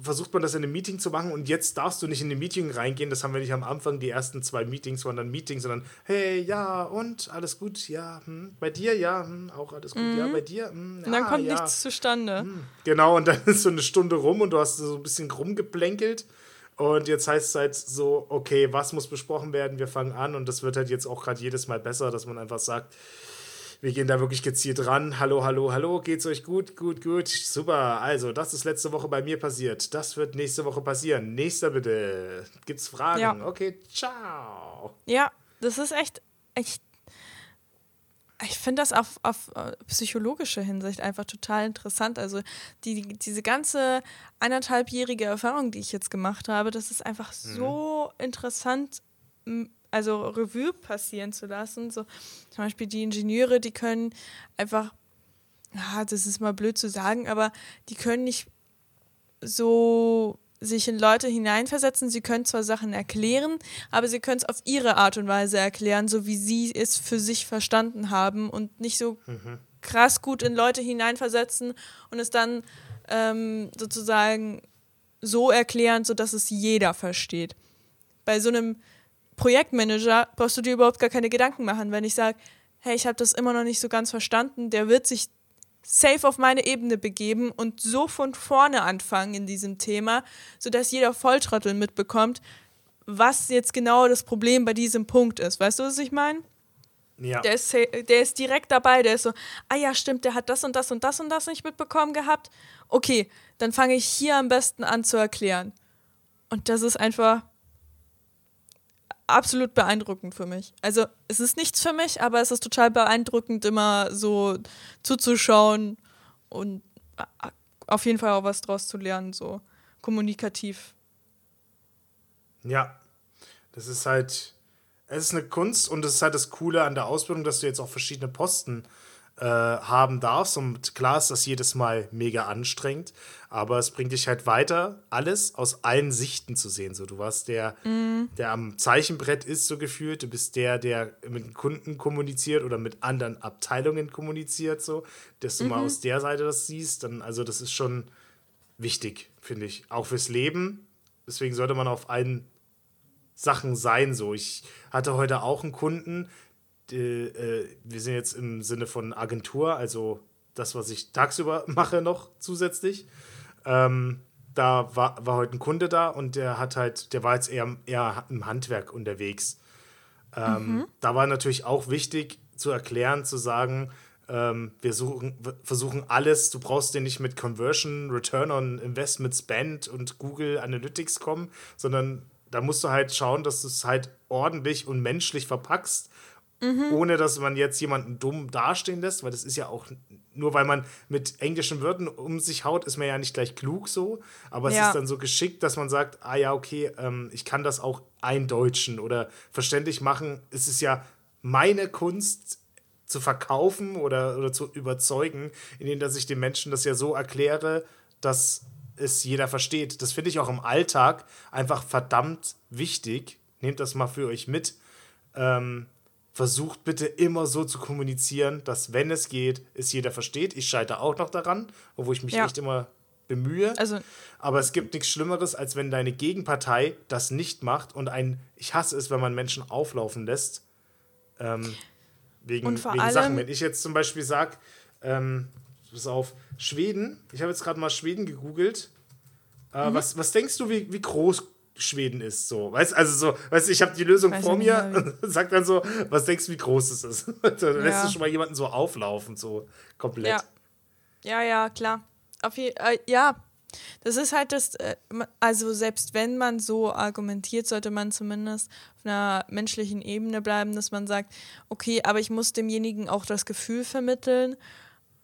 Speaker 1: versucht man das in einem Meeting zu machen und jetzt darfst du nicht in ein Meeting reingehen. Das haben wir nicht am Anfang. Die ersten zwei Meetings waren dann Meetings, sondern hey, ja, und alles gut, ja, hm, bei dir, ja, hm, auch alles gut, mhm. ja, bei dir. Hm,
Speaker 2: ja, und dann kommt ja. nichts zustande. Hm.
Speaker 1: Genau, und dann ist so eine Stunde rum und du hast so ein bisschen rumgeplänkelt. Und jetzt heißt es halt so, okay, was muss besprochen werden? Wir fangen an und das wird halt jetzt auch gerade jedes Mal besser, dass man einfach sagt, wir gehen da wirklich gezielt ran. Hallo, hallo, hallo, geht's euch gut? Gut, gut. Super. Also, das ist letzte Woche bei mir passiert. Das wird nächste Woche passieren. Nächster bitte. Gibt's Fragen? Ja. Okay, ciao.
Speaker 2: Ja, das ist echt, echt. Ich finde das auf, auf äh, psychologische Hinsicht einfach total interessant. Also die, diese ganze eineinhalbjährige Erfahrung, die ich jetzt gemacht habe, das ist einfach mhm. so interessant also Revue passieren zu lassen. So zum Beispiel die Ingenieure, die können einfach, ja, das ist mal blöd zu sagen, aber die können nicht so sich in Leute hineinversetzen. Sie können zwar Sachen erklären, aber sie können es auf ihre Art und Weise erklären, so wie sie es für sich verstanden haben und nicht so mhm. krass gut in Leute hineinversetzen und es dann ähm, sozusagen so erklären, sodass es jeder versteht. Bei so einem Projektmanager brauchst du dir überhaupt gar keine Gedanken machen. Wenn ich sage, hey, ich habe das immer noch nicht so ganz verstanden, der wird sich safe auf meine Ebene begeben und so von vorne anfangen in diesem Thema, sodass jeder Volltrottel mitbekommt, was jetzt genau das Problem bei diesem Punkt ist. Weißt du, was ich meine? Ja. Der ist, der ist direkt dabei, der ist so, ah ja, stimmt, der hat das und das und das und das nicht mitbekommen gehabt. Okay, dann fange ich hier am besten an zu erklären. Und das ist einfach absolut beeindruckend für mich. Also es ist nichts für mich, aber es ist total beeindruckend, immer so zuzuschauen und äh, auf jeden Fall auch was draus zu lernen, so kommunikativ.
Speaker 1: Ja, das ist halt, es ist eine Kunst und es ist halt das Coole an der Ausbildung, dass du jetzt auch verschiedene Posten äh, haben darfst. Und klar ist das jedes Mal mega anstrengend, aber es bringt dich halt weiter, alles aus allen Sichten zu sehen. So, du warst der, mm. der am Zeichenbrett ist, so gefühlt. Du bist der, der mit Kunden kommuniziert oder mit anderen Abteilungen kommuniziert, so, dass du mhm. mal aus der Seite das siehst. Dann, also, das ist schon wichtig, finde ich. Auch fürs Leben. Deswegen sollte man auf allen Sachen sein. So, ich hatte heute auch einen Kunden, äh, wir sind jetzt im Sinne von Agentur, also das, was ich tagsüber mache noch zusätzlich. Ähm, da war, war heute ein Kunde da und der hat halt, der war jetzt eher, eher im Handwerk unterwegs. Ähm, mhm. Da war natürlich auch wichtig zu erklären, zu sagen, ähm, wir suchen, versuchen alles, du brauchst dir nicht mit Conversion, Return on Investment Spend und Google Analytics kommen, sondern da musst du halt schauen, dass du es halt ordentlich und menschlich verpackst mhm. ohne dass man jetzt jemanden dumm dastehen lässt, weil das ist ja auch nur weil man mit englischen Wörtern um sich haut, ist man ja nicht gleich klug so. Aber es
Speaker 2: Ja.
Speaker 1: ist dann so geschickt, dass man sagt, ah ja, okay, ähm, ich kann das auch eindeutschen oder verständlich machen. Es ist ja meine Kunst zu verkaufen oder, oder zu überzeugen, indem dass ich den Menschen das ja so erkläre, dass es jeder versteht. Das finde ich auch im Alltag einfach verdammt wichtig. Nehmt das mal für euch mit. Ähm, versucht bitte immer so zu kommunizieren, dass wenn es geht, es jeder versteht. Ich scheitere auch noch daran, obwohl ich mich
Speaker 2: Ja.
Speaker 1: echt immer bemühe.
Speaker 2: Also,
Speaker 1: Aber es gibt nichts Schlimmeres, als wenn deine Gegenpartei das nicht macht und ein, ich hasse es, wenn man Menschen auflaufen lässt. Ähm, wegen,
Speaker 2: Und vor
Speaker 1: wegen
Speaker 2: allem-
Speaker 1: Sachen. Wenn ich jetzt zum Beispiel sage, ähm, pass auf, Schweden, ich habe jetzt gerade mal Schweden gegoogelt. Äh,
Speaker 2: Mhm.
Speaker 1: was, was denkst du, wie, wie groß Schweden ist? So, weißt also so, weißt du, ich habe die Lösung
Speaker 2: Weiß
Speaker 1: vor mir und sag dann so, was denkst du, wie groß es ist? da lässt
Speaker 2: Ja.
Speaker 1: du schon mal jemanden so auflaufen, so komplett.
Speaker 2: ja. Ja, ja, klar. Auf je, äh, ja, das ist halt das, äh, also selbst wenn man so argumentiert, sollte man zumindest auf einer menschlichen Ebene bleiben, dass man sagt, okay, aber ich muss demjenigen auch das Gefühl vermitteln,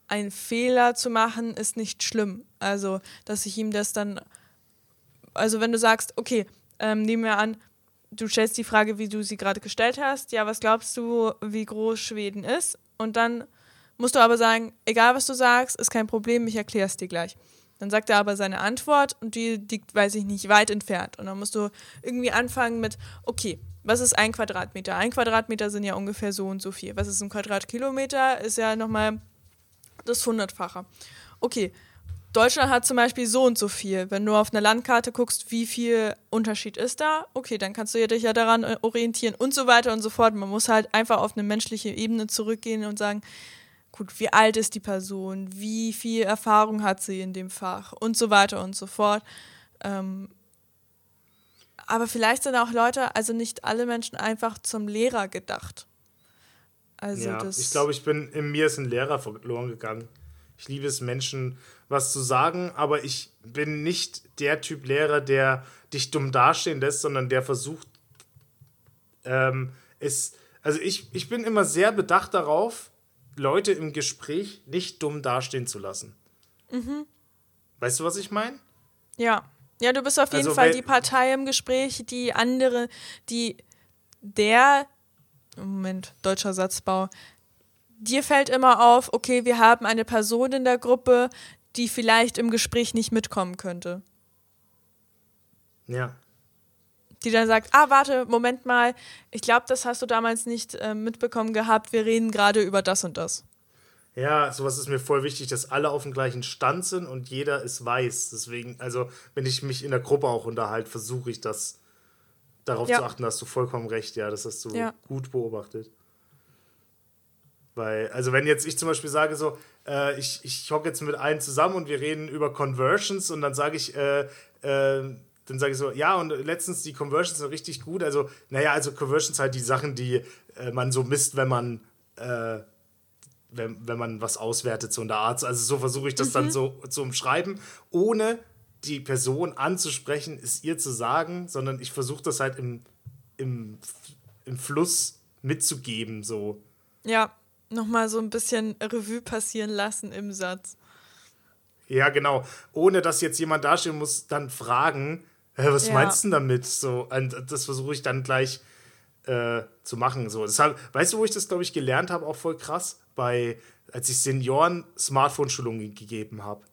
Speaker 2: einen Fehler zu machen ist nicht schlimm. Also, dass ich ihm das dann, also wenn du sagst, okay, ähm, nehmen wir an, du stellst die Frage, wie du sie gerade gestellt hast, ja, was glaubst du, wie groß Schweden ist? Und dann musst du aber sagen, egal was du sagst, ist kein Problem, ich erkläre es dir gleich. Dann sagt er aber seine Antwort und die liegt, weiß ich nicht, weit entfernt. Und dann musst du irgendwie anfangen mit, okay, was ist ein Quadratmeter? Ein Quadratmeter sind ja ungefähr so und so viel. Was ist ein Quadratkilometer? Ist ja nochmal das Hundertfache. Okay, Deutschland hat zum Beispiel so und so viel. Wenn du auf eine Landkarte guckst, wie viel Unterschied ist da, okay, dann kannst du dich ja daran äh, orientieren und so weiter und so fort. Man muss halt einfach auf eine menschliche Ebene zurückgehen und sagen, gut, wie alt ist die Person, wie viel Erfahrung hat sie in dem Fach und so weiter und so fort. Ähm, aber vielleicht sind auch Leute, also nicht alle Menschen einfach zum Lehrer gedacht. Also
Speaker 1: ja, ich glaube, ich bin, in mir ist ein Lehrer verloren gegangen. Ich liebe es, Menschen was zu sagen, aber ich bin nicht der Typ Lehrer, der dich dumm dastehen lässt, sondern der versucht, ähm, es, also ich, ich bin immer sehr bedacht darauf, Leute im Gespräch nicht dumm dastehen zu lassen.
Speaker 2: Mhm.
Speaker 1: Weißt du, was ich meine?
Speaker 2: Ja. Ja, du bist auf jeden
Speaker 1: Also,
Speaker 2: Fall die Partei im Gespräch, die andere, die der Moment, deutscher Satzbau. Dir fällt immer auf, okay, wir haben eine Person in der Gruppe, die vielleicht im Gespräch nicht mitkommen könnte.
Speaker 1: Ja.
Speaker 2: Die dann sagt, ah, warte, Moment mal, ich glaube, das hast du damals nicht äh, mitbekommen gehabt, wir reden gerade über das und das.
Speaker 1: Ja, sowas ist mir voll wichtig, dass alle auf dem gleichen Stand sind und jeder ist weiß. Deswegen, also, wenn ich mich in der Gruppe auch unterhalte, versuche ich das darauf
Speaker 2: Ja.
Speaker 1: zu achten, hast du vollkommen recht, ja, das hast du
Speaker 2: Ja.
Speaker 1: gut beobachtet. Weil, also wenn jetzt ich zum Beispiel sage so, äh, ich, ich hocke jetzt mit allen zusammen und wir reden über Conversions und dann sage ich, äh, äh, dann sage ich so, ja, und letztens die Conversions sind richtig gut. Also, naja, also Conversions halt die Sachen, die äh, man so misst, wenn man äh, wenn, wenn man was auswertet, so in der Art. Also so versuche ich das dann so zu umschreiben, ohne die Person anzusprechen, es ihr zu sagen, sondern ich versuche das halt im, im, im Fluss mitzugeben, so.
Speaker 2: Ja, nochmal so ein bisschen Revue passieren lassen im Satz.
Speaker 1: Ja, genau. Ohne dass jetzt jemand dastehen muss, dann fragen, Hä, was
Speaker 2: Ja.
Speaker 1: meinst du denn damit? So, und das versuche ich dann gleich äh, zu machen. So. Deshalb, weißt du, wo ich das, glaube ich, gelernt habe, auch voll krass? Bei, als ich Senioren Smartphone-Schulungen gegeben habe.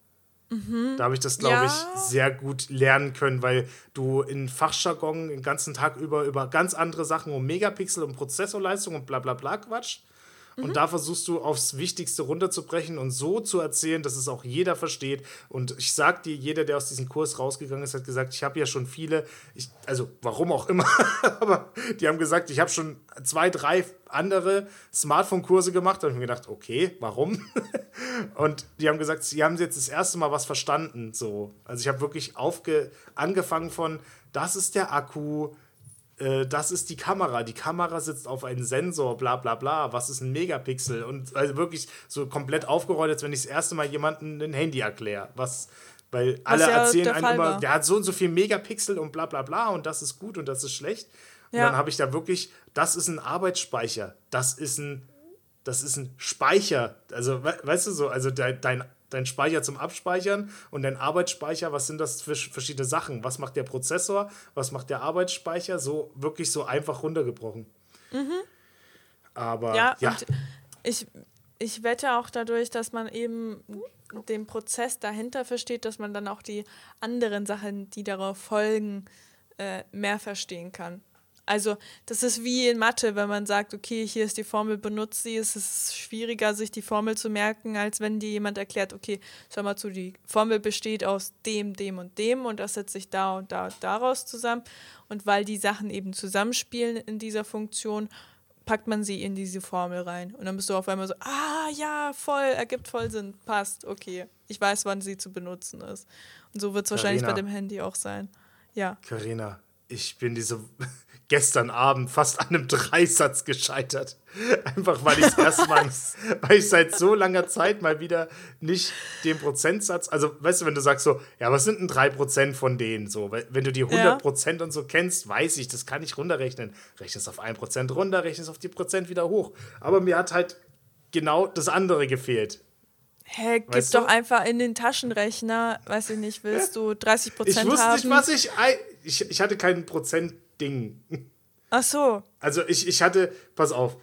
Speaker 1: Da habe ich das, glaube
Speaker 2: Ja.
Speaker 1: ich, sehr gut lernen können, weil du in Fachjargon den ganzen Tag über, über ganz andere Sachen um Megapixel und Prozessorleistung und bla bla bla quatscht. Und da versuchst du aufs Wichtigste runterzubrechen und so zu erzählen, dass es auch jeder versteht. Und ich sag dir, jeder, der aus diesem Kurs rausgegangen ist, hat gesagt, ich habe ja schon viele, ich, also warum auch immer, aber die haben gesagt, ich habe schon zwei, drei andere Smartphone-Kurse gemacht. Da habe ich mir gedacht, okay, warum? Und die haben gesagt, sie haben jetzt das erste Mal was verstanden. So. Also ich habe wirklich aufge angefangen von, das ist der Akku, äh, das ist die Kamera. Die Kamera sitzt auf einem Sensor, bla bla bla. Was ist ein Megapixel? Und also wirklich so komplett aufgerollt, als wenn ich das erste Mal jemandem ein Handy erkläre. Was, weil alle
Speaker 2: ja
Speaker 1: erzählen einem
Speaker 2: Fall
Speaker 1: immer,
Speaker 2: war.
Speaker 1: der hat so und so viel Megapixel und bla bla bla und das ist gut und das ist schlecht. Und
Speaker 2: Ja.
Speaker 1: dann habe ich da wirklich, das ist ein Arbeitsspeicher, das ist ein das ist ein Speicher. Also, we weißt du so, also dein, dein, dein Speicher zum Abspeichern und dein Arbeitsspeicher, was sind das für verschiedene Sachen? Was macht der Prozessor? Was macht der Arbeitsspeicher? So wirklich so einfach runtergebrochen. Mhm. Aber
Speaker 2: ja, ja. ich, ich wette auch dadurch, dass man eben den Prozess dahinter versteht, dass man dann auch die anderen Sachen, die darauf folgen, äh, mehr verstehen kann. Also das ist wie in Mathe, wenn man sagt, okay, hier ist die Formel, benutzt sie, ist es schwieriger, sich die Formel zu merken, als wenn dir jemand erklärt, okay, schau mal zu, die Formel besteht aus dem, dem und dem und das setzt sich da und da und daraus zusammen. Und weil die Sachen eben zusammenspielen in dieser Funktion, packt man sie in diese Formel rein. Und dann bist du auf einmal so, ah ja, voll, ergibt voll Sinn, passt, okay. Ich weiß, wann sie zu benutzen ist. Und so wird es wahrscheinlich bei dem Handy auch sein. Ja.
Speaker 1: Carina, ich bin diese gestern Abend fast an einem Dreisatz gescheitert. Einfach weil ich erstmal, weil ich seit so langer Zeit mal wieder nicht den Prozentsatz, also weißt du, wenn du sagst so, ja, was sind denn drei Prozent von denen so? Wenn du die 100 Prozent ja. und so kennst, weiß ich, das kann ich runterrechnen. Rechnest auf ein Prozent runter, rechnest auf die Prozent wieder hoch. Aber mir hat halt genau das andere gefehlt.
Speaker 2: Hä, gib weißt doch einfach in den Taschenrechner, weiß ich nicht, willst du 30 Prozent haben?
Speaker 1: Ich wusste nicht, was ich, ich, ich hatte keinen Prozent Ding.
Speaker 2: Ach so.
Speaker 1: Also ich, ich hatte, pass auf,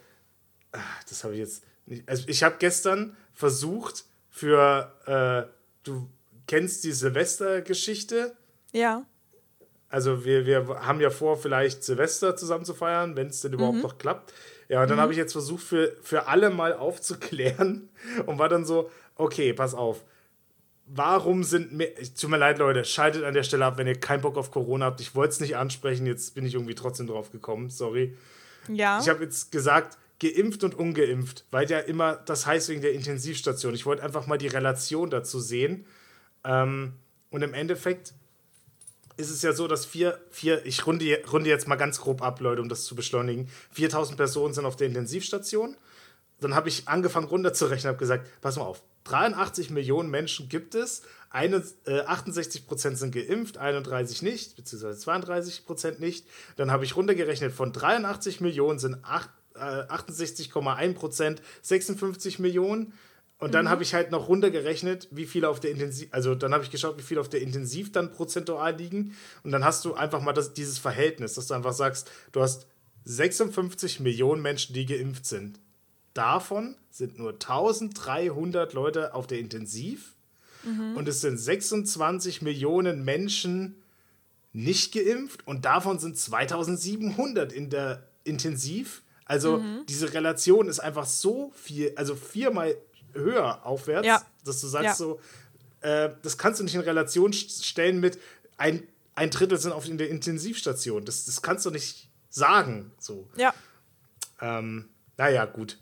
Speaker 1: ah, das habe ich jetzt nicht. Also ich habe gestern versucht für, äh, du kennst die Silvestergeschichte?
Speaker 2: Ja.
Speaker 1: Also wir, wir haben ja vor, vielleicht Silvester zusammen zu feiern, wenn es denn überhaupt mhm. noch klappt. Ja, und dann mhm. habe ich jetzt versucht, für, für alle mal aufzuklären und war dann so, okay, pass auf warum sind mehr. Tut mir leid, Leute, schaltet an der Stelle ab, wenn ihr keinen Bock auf Corona habt. Ich wollte es nicht ansprechen, jetzt bin ich irgendwie trotzdem drauf gekommen, sorry.
Speaker 2: Ja.
Speaker 1: Ich habe jetzt gesagt, geimpft und ungeimpft, weil ja immer das heißt wegen der Intensivstation. Ich wollte einfach mal die Relation dazu sehen. Ähm, und im Endeffekt ist es ja so, dass vier, vier ich runde, runde jetzt mal ganz grob ab, Leute, um das zu beschleunigen. 4000 Personen sind auf der Intensivstation. Dann habe ich angefangen runterzurechnen, habe gesagt, pass mal auf, 83 Millionen Menschen gibt es, eine, äh, 68 Prozent sind geimpft, 31 nicht, beziehungsweise 32 Prozent nicht. Dann habe ich runtergerechnet, von 83 Millionen sind äh, 68,1 Prozent 56 Millionen. Und dann mhm. habe ich halt noch runtergerechnet, wie viele auf der Intensiv, also dann habe ich geschaut, wie viele auf der Intensiv dann prozentual liegen. Und dann hast du einfach mal das, dieses Verhältnis, dass du einfach sagst, du hast 56 Millionen Menschen, die geimpft sind. Davon sind nur 1300 Leute auf der Intensiv mhm. und es sind 26 Millionen Menschen nicht geimpft und davon sind 2700 in der Intensiv. Also mhm. diese Relation ist einfach so viel, also viermal höher aufwärts, ja. dass du sagst ja. so, äh, das kannst du nicht in Relation stellen mit ein, ein Drittel sind auf in der Intensivstation. Das, das kannst du nicht sagen. So.
Speaker 2: Ja.
Speaker 1: Ähm, naja, gut.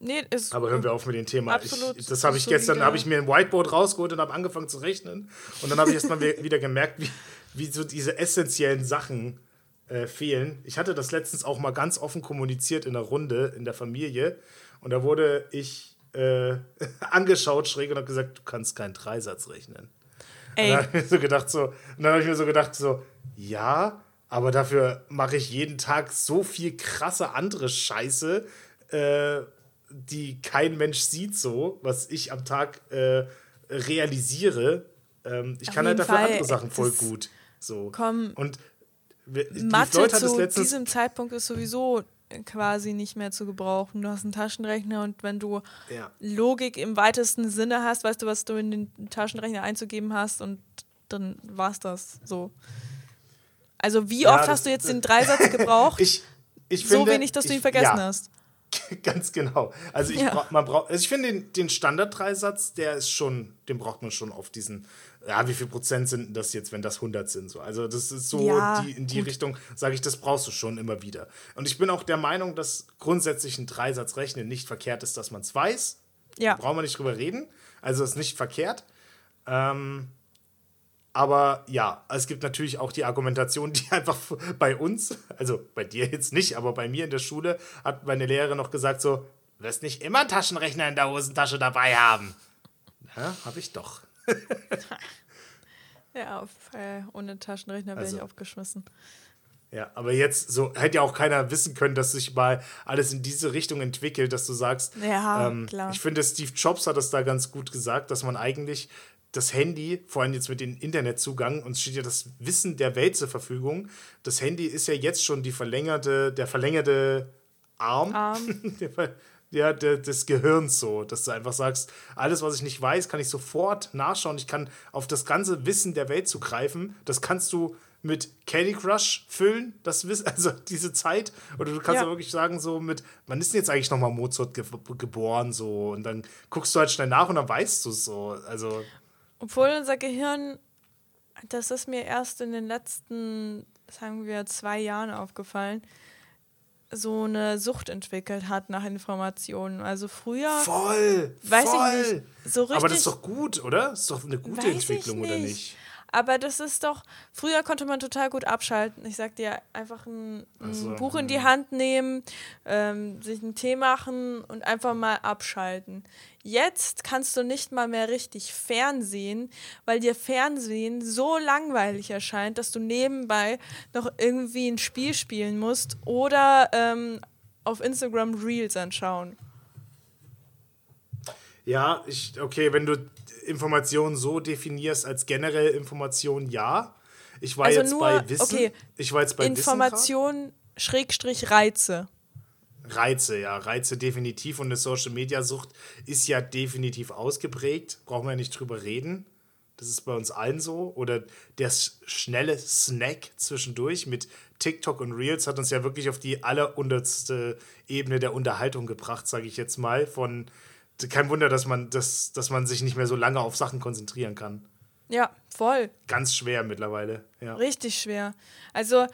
Speaker 2: Nee, ist
Speaker 1: Aber hören wir auf mit dem Thema. Absolut. Ich, das habe ich gestern, habe ich mir ein Whiteboard rausgeholt und habe angefangen zu rechnen. Und dann habe ich erst mal wieder gemerkt, wie, wie so diese essentiellen Sachen äh, fehlen. Ich hatte das letztens auch mal ganz offen kommuniziert in der Runde, in der Familie. Und da wurde ich äh, angeschaut schräg und habe gesagt, du kannst keinen Dreisatz rechnen. Ey. Und dann habe ich mir so gedacht, so, und dann habe ich mir so gedacht, so, ja, aber dafür mache ich jeden Tag so viel krasse andere Scheiße, äh, die kein Mensch sieht, so, was ich am Tag äh, realisiere. Ähm, ich Auf kann halt dafür Fall, andere Sachen voll gut. So.
Speaker 2: Komm.
Speaker 1: Und
Speaker 2: Mathe zu diesem Zeitpunkt ist sowieso quasi nicht mehr zu gebrauchen. Du hast einen Taschenrechner und wenn du ja. Logik im weitesten Sinne hast, weißt du, was du in den Taschenrechner einzugeben hast und dann war's das so. Also wie ja, oft hast du jetzt den Dreisatz gebraucht?
Speaker 1: ich, ich
Speaker 2: so finde, wenig, dass du ihn vergessen ja. hast.
Speaker 1: Ganz genau. Also ich, ja. bra man braucht, also ich finde den, den Standard-Dreisatz, der ist schon, den braucht man schon auf diesen, ja, wie viel Prozent sind das jetzt, wenn das 100 sind? So. Also das ist so ja, die, in die gut. Richtung, sage ich, das brauchst du schon immer wieder. Und ich bin auch der Meinung, dass grundsätzlich ein Dreisatz rechnen nicht verkehrt ist, dass man es weiß. Ja. Da brauchen wir nicht drüber reden. Also ist nicht verkehrt. Ähm, aber ja, es gibt natürlich auch die Argumentation, die einfach bei uns, also bei dir jetzt nicht, aber bei mir in der Schule hat meine Lehrerin noch gesagt so, wirst nicht immer Taschenrechner in der Hosentasche dabei haben. Ja, habe ich doch.
Speaker 2: ja, auf, äh, ohne Taschenrechner wäre also, ich aufgeschmissen.
Speaker 1: Ja, aber jetzt so hätte ja auch keiner wissen können, dass sich mal alles in diese Richtung entwickelt, dass du sagst, ja, ähm, klar. ich finde, Steve Jobs hat das da ganz gut gesagt, dass man eigentlich das Handy, vor allem jetzt mit dem Internetzugang, uns steht ja das Wissen der Welt zur Verfügung. Das Handy ist ja jetzt schon die verlängerte, der verlängerte Arm, Arm. ja, des Gehirns so, dass du einfach sagst, alles, was ich nicht weiß, kann ich sofort nachschauen. Ich kann auf das ganze Wissen der Welt zugreifen. Das kannst du mit Candy Crush füllen, das Wissen, also diese Zeit. Oder du kannst ja. wirklich sagen, so mit, wann ist denn jetzt eigentlich nochmal Mozart ge geboren, so. Und dann guckst du halt schnell nach und dann weißt du es so. Also.
Speaker 2: Obwohl unser Gehirn, das ist mir erst in den letzten, sagen wir, zwei Jahren aufgefallen, so eine Sucht entwickelt hat nach Informationen. Also früher. Voll! Weiß voll.
Speaker 1: ich nicht. So richtig, Aber das ist doch gut, oder? Das ist doch eine gute Entwicklung, oder nicht?
Speaker 2: Aber das ist doch, früher konnte man total gut abschalten. Ich sag dir, einfach ein, ein so, Buch in die Hand nehmen, ähm, sich einen Tee machen und einfach mal abschalten. Jetzt kannst du nicht mal mehr richtig Fernsehen, weil dir Fernsehen so langweilig erscheint, dass du nebenbei noch irgendwie ein Spiel spielen musst oder ähm, auf Instagram Reels anschauen.
Speaker 1: Ja, ich, okay, wenn du Informationen so definierst als generell Information, ja. Ich war also jetzt nur, bei Wissen. Okay,
Speaker 2: ich war jetzt bei Information Schrägstrich Reize.
Speaker 1: Reize, ja, Reize definitiv. Und eine Social Media Sucht ist ja definitiv ausgeprägt. Brauchen wir ja nicht drüber reden. Das ist bei uns allen so. Oder der schnelle Snack zwischendurch mit TikTok und Reels hat uns ja wirklich auf die allerunterste Ebene der Unterhaltung gebracht, sage ich jetzt mal. Von kein Wunder, dass man, dass, dass man sich nicht mehr so lange auf Sachen konzentrieren kann.
Speaker 2: Ja, voll.
Speaker 1: Ganz schwer mittlerweile. Ja.
Speaker 2: Richtig schwer. Also,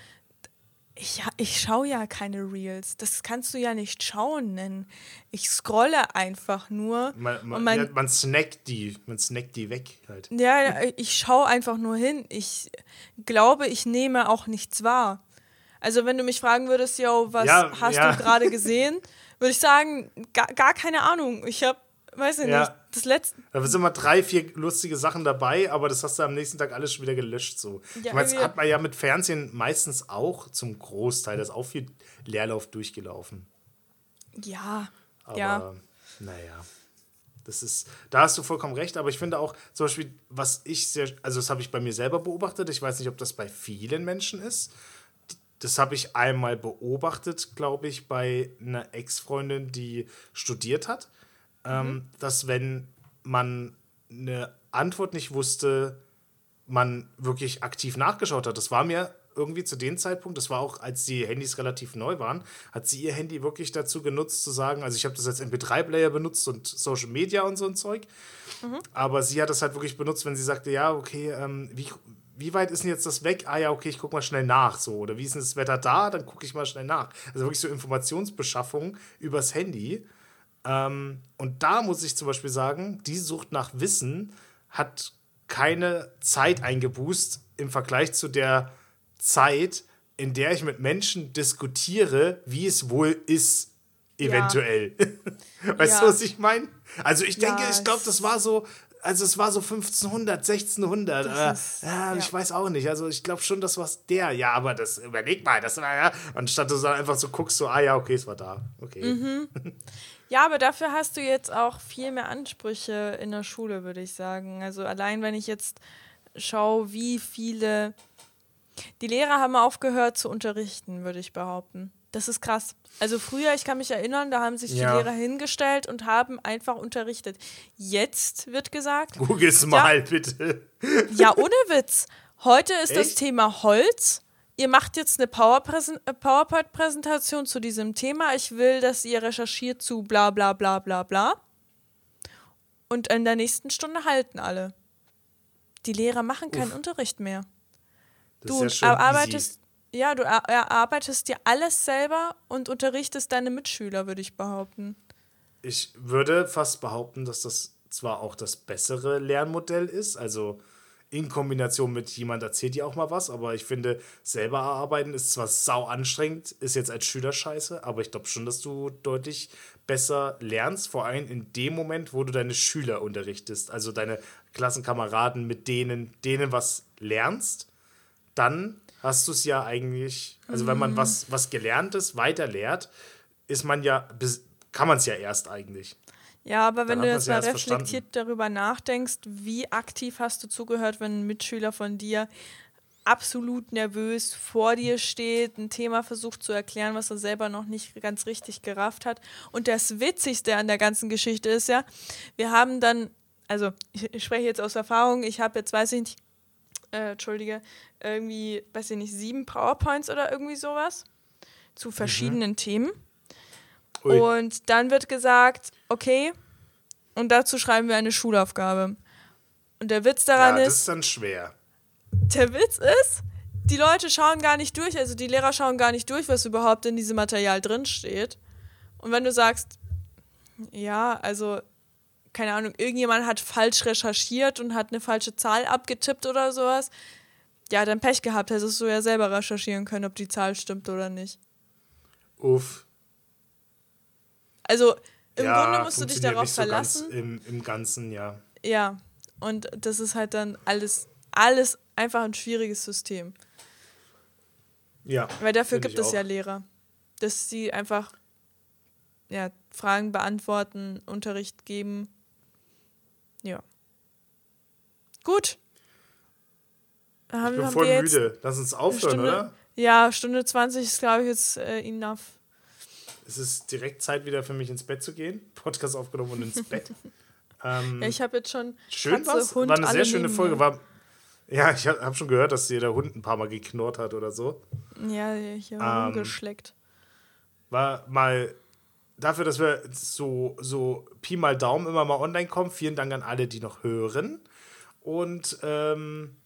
Speaker 2: ich, ich schaue ja keine Reels. Das kannst du ja nicht schauen nennen. Ich scrolle einfach nur.
Speaker 1: Man, man, man, ja, man snackt die, man snackt die weg halt.
Speaker 2: Ja, ich schaue einfach nur hin. Ich glaube, ich nehme auch nichts wahr. Also wenn du mich fragen würdest, yo, was ja, hast ja. du gerade gesehen? würde ich sagen, gar, gar keine Ahnung. Ich habe, weiß ich ja. nicht, das letzte.
Speaker 1: Da sind immer drei, vier lustige Sachen dabei, aber das hast du am nächsten Tag alles schon wieder gelöscht. So. Ja, ich meine, das hat man ja mit Fernsehen meistens auch zum Großteil. Da ist auch viel Leerlauf durchgelaufen.
Speaker 2: Ja. Aber, ja.
Speaker 1: naja. Das ist, da hast du vollkommen recht, aber ich finde auch, zum Beispiel, was ich sehr, also das habe ich bei mir selber beobachtet, ich weiß nicht, ob das bei vielen Menschen ist, das habe ich einmal beobachtet, glaube ich, bei einer Ex-Freundin, die studiert hat, ähm, mhm. ähm, dass wenn man eine Antwort nicht wusste, man wirklich aktiv nachgeschaut hat. Das war mir irgendwie zu dem Zeitpunkt, das war auch, als die Handys relativ neu waren, hat sie ihr Handy wirklich dazu genutzt, zu sagen, also ich habe das als MP3-Player benutzt und Social Media und so ein Zeug, mhm. aber sie hat das halt wirklich benutzt, wenn sie sagte, ja, okay, ähm, wie, wie weit ist denn jetzt das weg? Ah ja, okay, ich gucke mal schnell nach. So. Oder wie ist denn das Wetter da? Dann gucke ich mal schnell nach. Also wirklich so Informationsbeschaffung übers Handy. Ähm, und da muss ich zum Beispiel sagen, die Sucht nach Wissen hat keine Zeit eingeboost im Vergleich zu der Zeit, in der ich mit Menschen diskutiere, wie es wohl ist, eventuell. Ja. weißt ja. du, was ich meine? Also ich denke, ja, ich glaube, das war so also es war so 1500, 1600. Äh, ist, ja, ich weiß auch nicht. Also ich glaube schon, das war der. Ja, aber das überleg mal, das war ja. Anstatt du dann einfach so guckst, so, ah ja, okay, es war da. Okay.
Speaker 2: Mhm. Ja, aber dafür hast du jetzt auch viel mehr Ansprüche in der Schule, würde ich sagen. Also allein wenn ich jetzt schaue, wie viele. Die Lehrer haben aufgehört zu unterrichten, würde ich behaupten. Das ist krass. Also früher, ich kann mich erinnern, da haben sich ja. die Lehrer hingestellt und haben einfach unterrichtet. Jetzt wird gesagt.
Speaker 1: Google's mal, ja, bitte.
Speaker 2: Ja, ohne Witz. Heute ist Echt? das Thema Holz. Ihr macht jetzt eine äh, PowerPoint-Präsentation zu diesem Thema. Ich will, dass ihr recherchiert zu bla bla bla bla bla. Und in der nächsten Stunde halten alle. Die Lehrer machen keinen Uff. Unterricht mehr. Das du ja arbeitest, ja, du erarbeitest dir alles selber und unterrichtest deine Mitschüler, würde ich behaupten.
Speaker 1: Ich würde fast behaupten, dass das zwar auch das bessere Lernmodell ist, also in Kombination mit jemand erzählt dir auch mal was, aber ich finde, selber erarbeiten ist zwar sau anstrengend, ist jetzt als Schüler scheiße, aber ich glaube schon, dass du deutlich besser lernst, vor allem in dem Moment, wo du deine Schüler unterrichtest, also deine Klassenkameraden, mit denen, denen was lernst dann hast du es ja eigentlich, also wenn man was, was Gelerntes weiter lehrt, ist man ja, kann man es ja erst eigentlich.
Speaker 2: Ja, aber wenn du jetzt mal reflektiert verstanden. darüber nachdenkst, wie aktiv hast du zugehört, wenn ein Mitschüler von dir absolut nervös vor dir steht, ein Thema versucht zu erklären, was er selber noch nicht ganz richtig gerafft hat. Und das Witzigste an der ganzen Geschichte ist ja, wir haben dann, also ich spreche jetzt aus Erfahrung, ich habe jetzt, weiß ich nicht, äh, Entschuldige, irgendwie, weiß ich nicht, sieben PowerPoints oder irgendwie sowas zu verschiedenen mhm. Themen. Ui. Und dann wird gesagt, okay, und dazu schreiben wir eine Schulaufgabe. Und der Witz daran ja,
Speaker 1: das
Speaker 2: ist.
Speaker 1: ist dann schwer.
Speaker 2: Der Witz ist, die Leute schauen gar nicht durch, also die Lehrer schauen gar nicht durch, was überhaupt in diesem Material drin steht. Und wenn du sagst, ja, also, keine Ahnung, irgendjemand hat falsch recherchiert und hat eine falsche Zahl abgetippt oder sowas, ja, dann Pech gehabt, hättest du ja selber recherchieren können, ob die Zahl stimmt oder nicht. Uff. Also, im ja, Grunde musst du dich darauf so verlassen.
Speaker 1: Im, Im Ganzen, ja.
Speaker 2: Ja, und das ist halt dann alles, alles einfach ein schwieriges System. Ja. Weil dafür gibt es auch. ja Lehrer. Dass sie einfach ja, Fragen beantworten, Unterricht geben. Ja. Gut.
Speaker 1: Haben, ich bin voll müde. Lass uns aufhören,
Speaker 2: Stunde,
Speaker 1: oder?
Speaker 2: Ja, Stunde 20 ist, glaube ich, jetzt äh, enough.
Speaker 1: Es ist direkt Zeit, wieder für mich ins Bett zu gehen. Podcast aufgenommen und ins Bett. ähm,
Speaker 2: ja, ich habe jetzt schon.
Speaker 1: Schön Katze? Hund, War eine sehr schöne Folge. War, ja, ich habe schon gehört, dass hier der Hund ein paar Mal geknurrt hat oder so.
Speaker 2: Ja, hier ähm, rumgeschleckt.
Speaker 1: War mal dafür, dass wir so, so Pi mal Daumen immer mal online kommen. Vielen Dank an alle, die noch hören. Und ähm,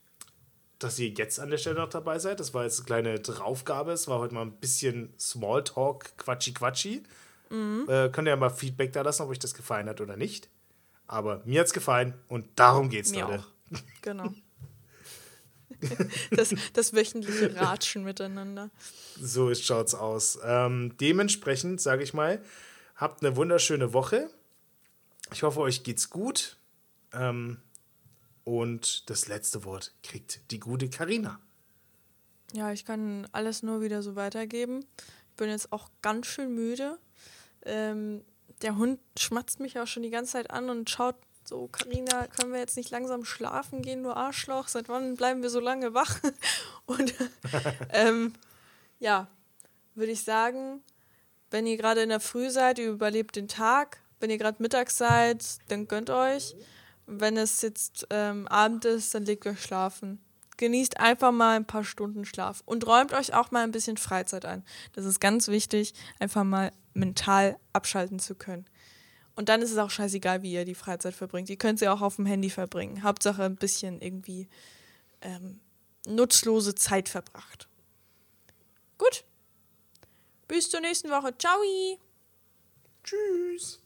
Speaker 1: dass ihr jetzt an der Stelle noch dabei seid. Das war jetzt eine kleine Draufgabe. Es war heute mal ein bisschen Smalltalk, Quatschi Quatschi. Mhm. Äh, könnt ihr ja mal Feedback da lassen, ob euch das gefallen hat oder nicht. Aber mir hat es gefallen und darum geht's, mir Leute.
Speaker 2: Auch. Genau. das, das wöchentliche Ratschen miteinander.
Speaker 1: So schaut's aus. Ähm, dementsprechend, sage ich mal, habt eine wunderschöne Woche. Ich hoffe, euch geht's gut. Ähm, und das letzte Wort kriegt die gute Karina.
Speaker 2: Ja, ich kann alles nur wieder so weitergeben. Ich bin jetzt auch ganz schön müde. Ähm, der Hund schmatzt mich auch schon die ganze Zeit an und schaut so, Karina, können wir jetzt nicht langsam schlafen gehen, du Arschloch? Seit wann bleiben wir so lange wach? Und ähm, ja, würde ich sagen, wenn ihr gerade in der Früh seid, ihr überlebt den Tag. Wenn ihr gerade mittags seid, dann gönnt euch. Wenn es jetzt ähm, Abend ist, dann legt euch schlafen. Genießt einfach mal ein paar Stunden Schlaf und räumt euch auch mal ein bisschen Freizeit ein. Das ist ganz wichtig, einfach mal mental abschalten zu können. Und dann ist es auch scheißegal, wie ihr die Freizeit verbringt. Ihr könnt sie auch auf dem Handy verbringen. Hauptsache ein bisschen irgendwie ähm, nutzlose Zeit verbracht. Gut. Bis zur nächsten Woche. Ciao.
Speaker 1: Tschüss.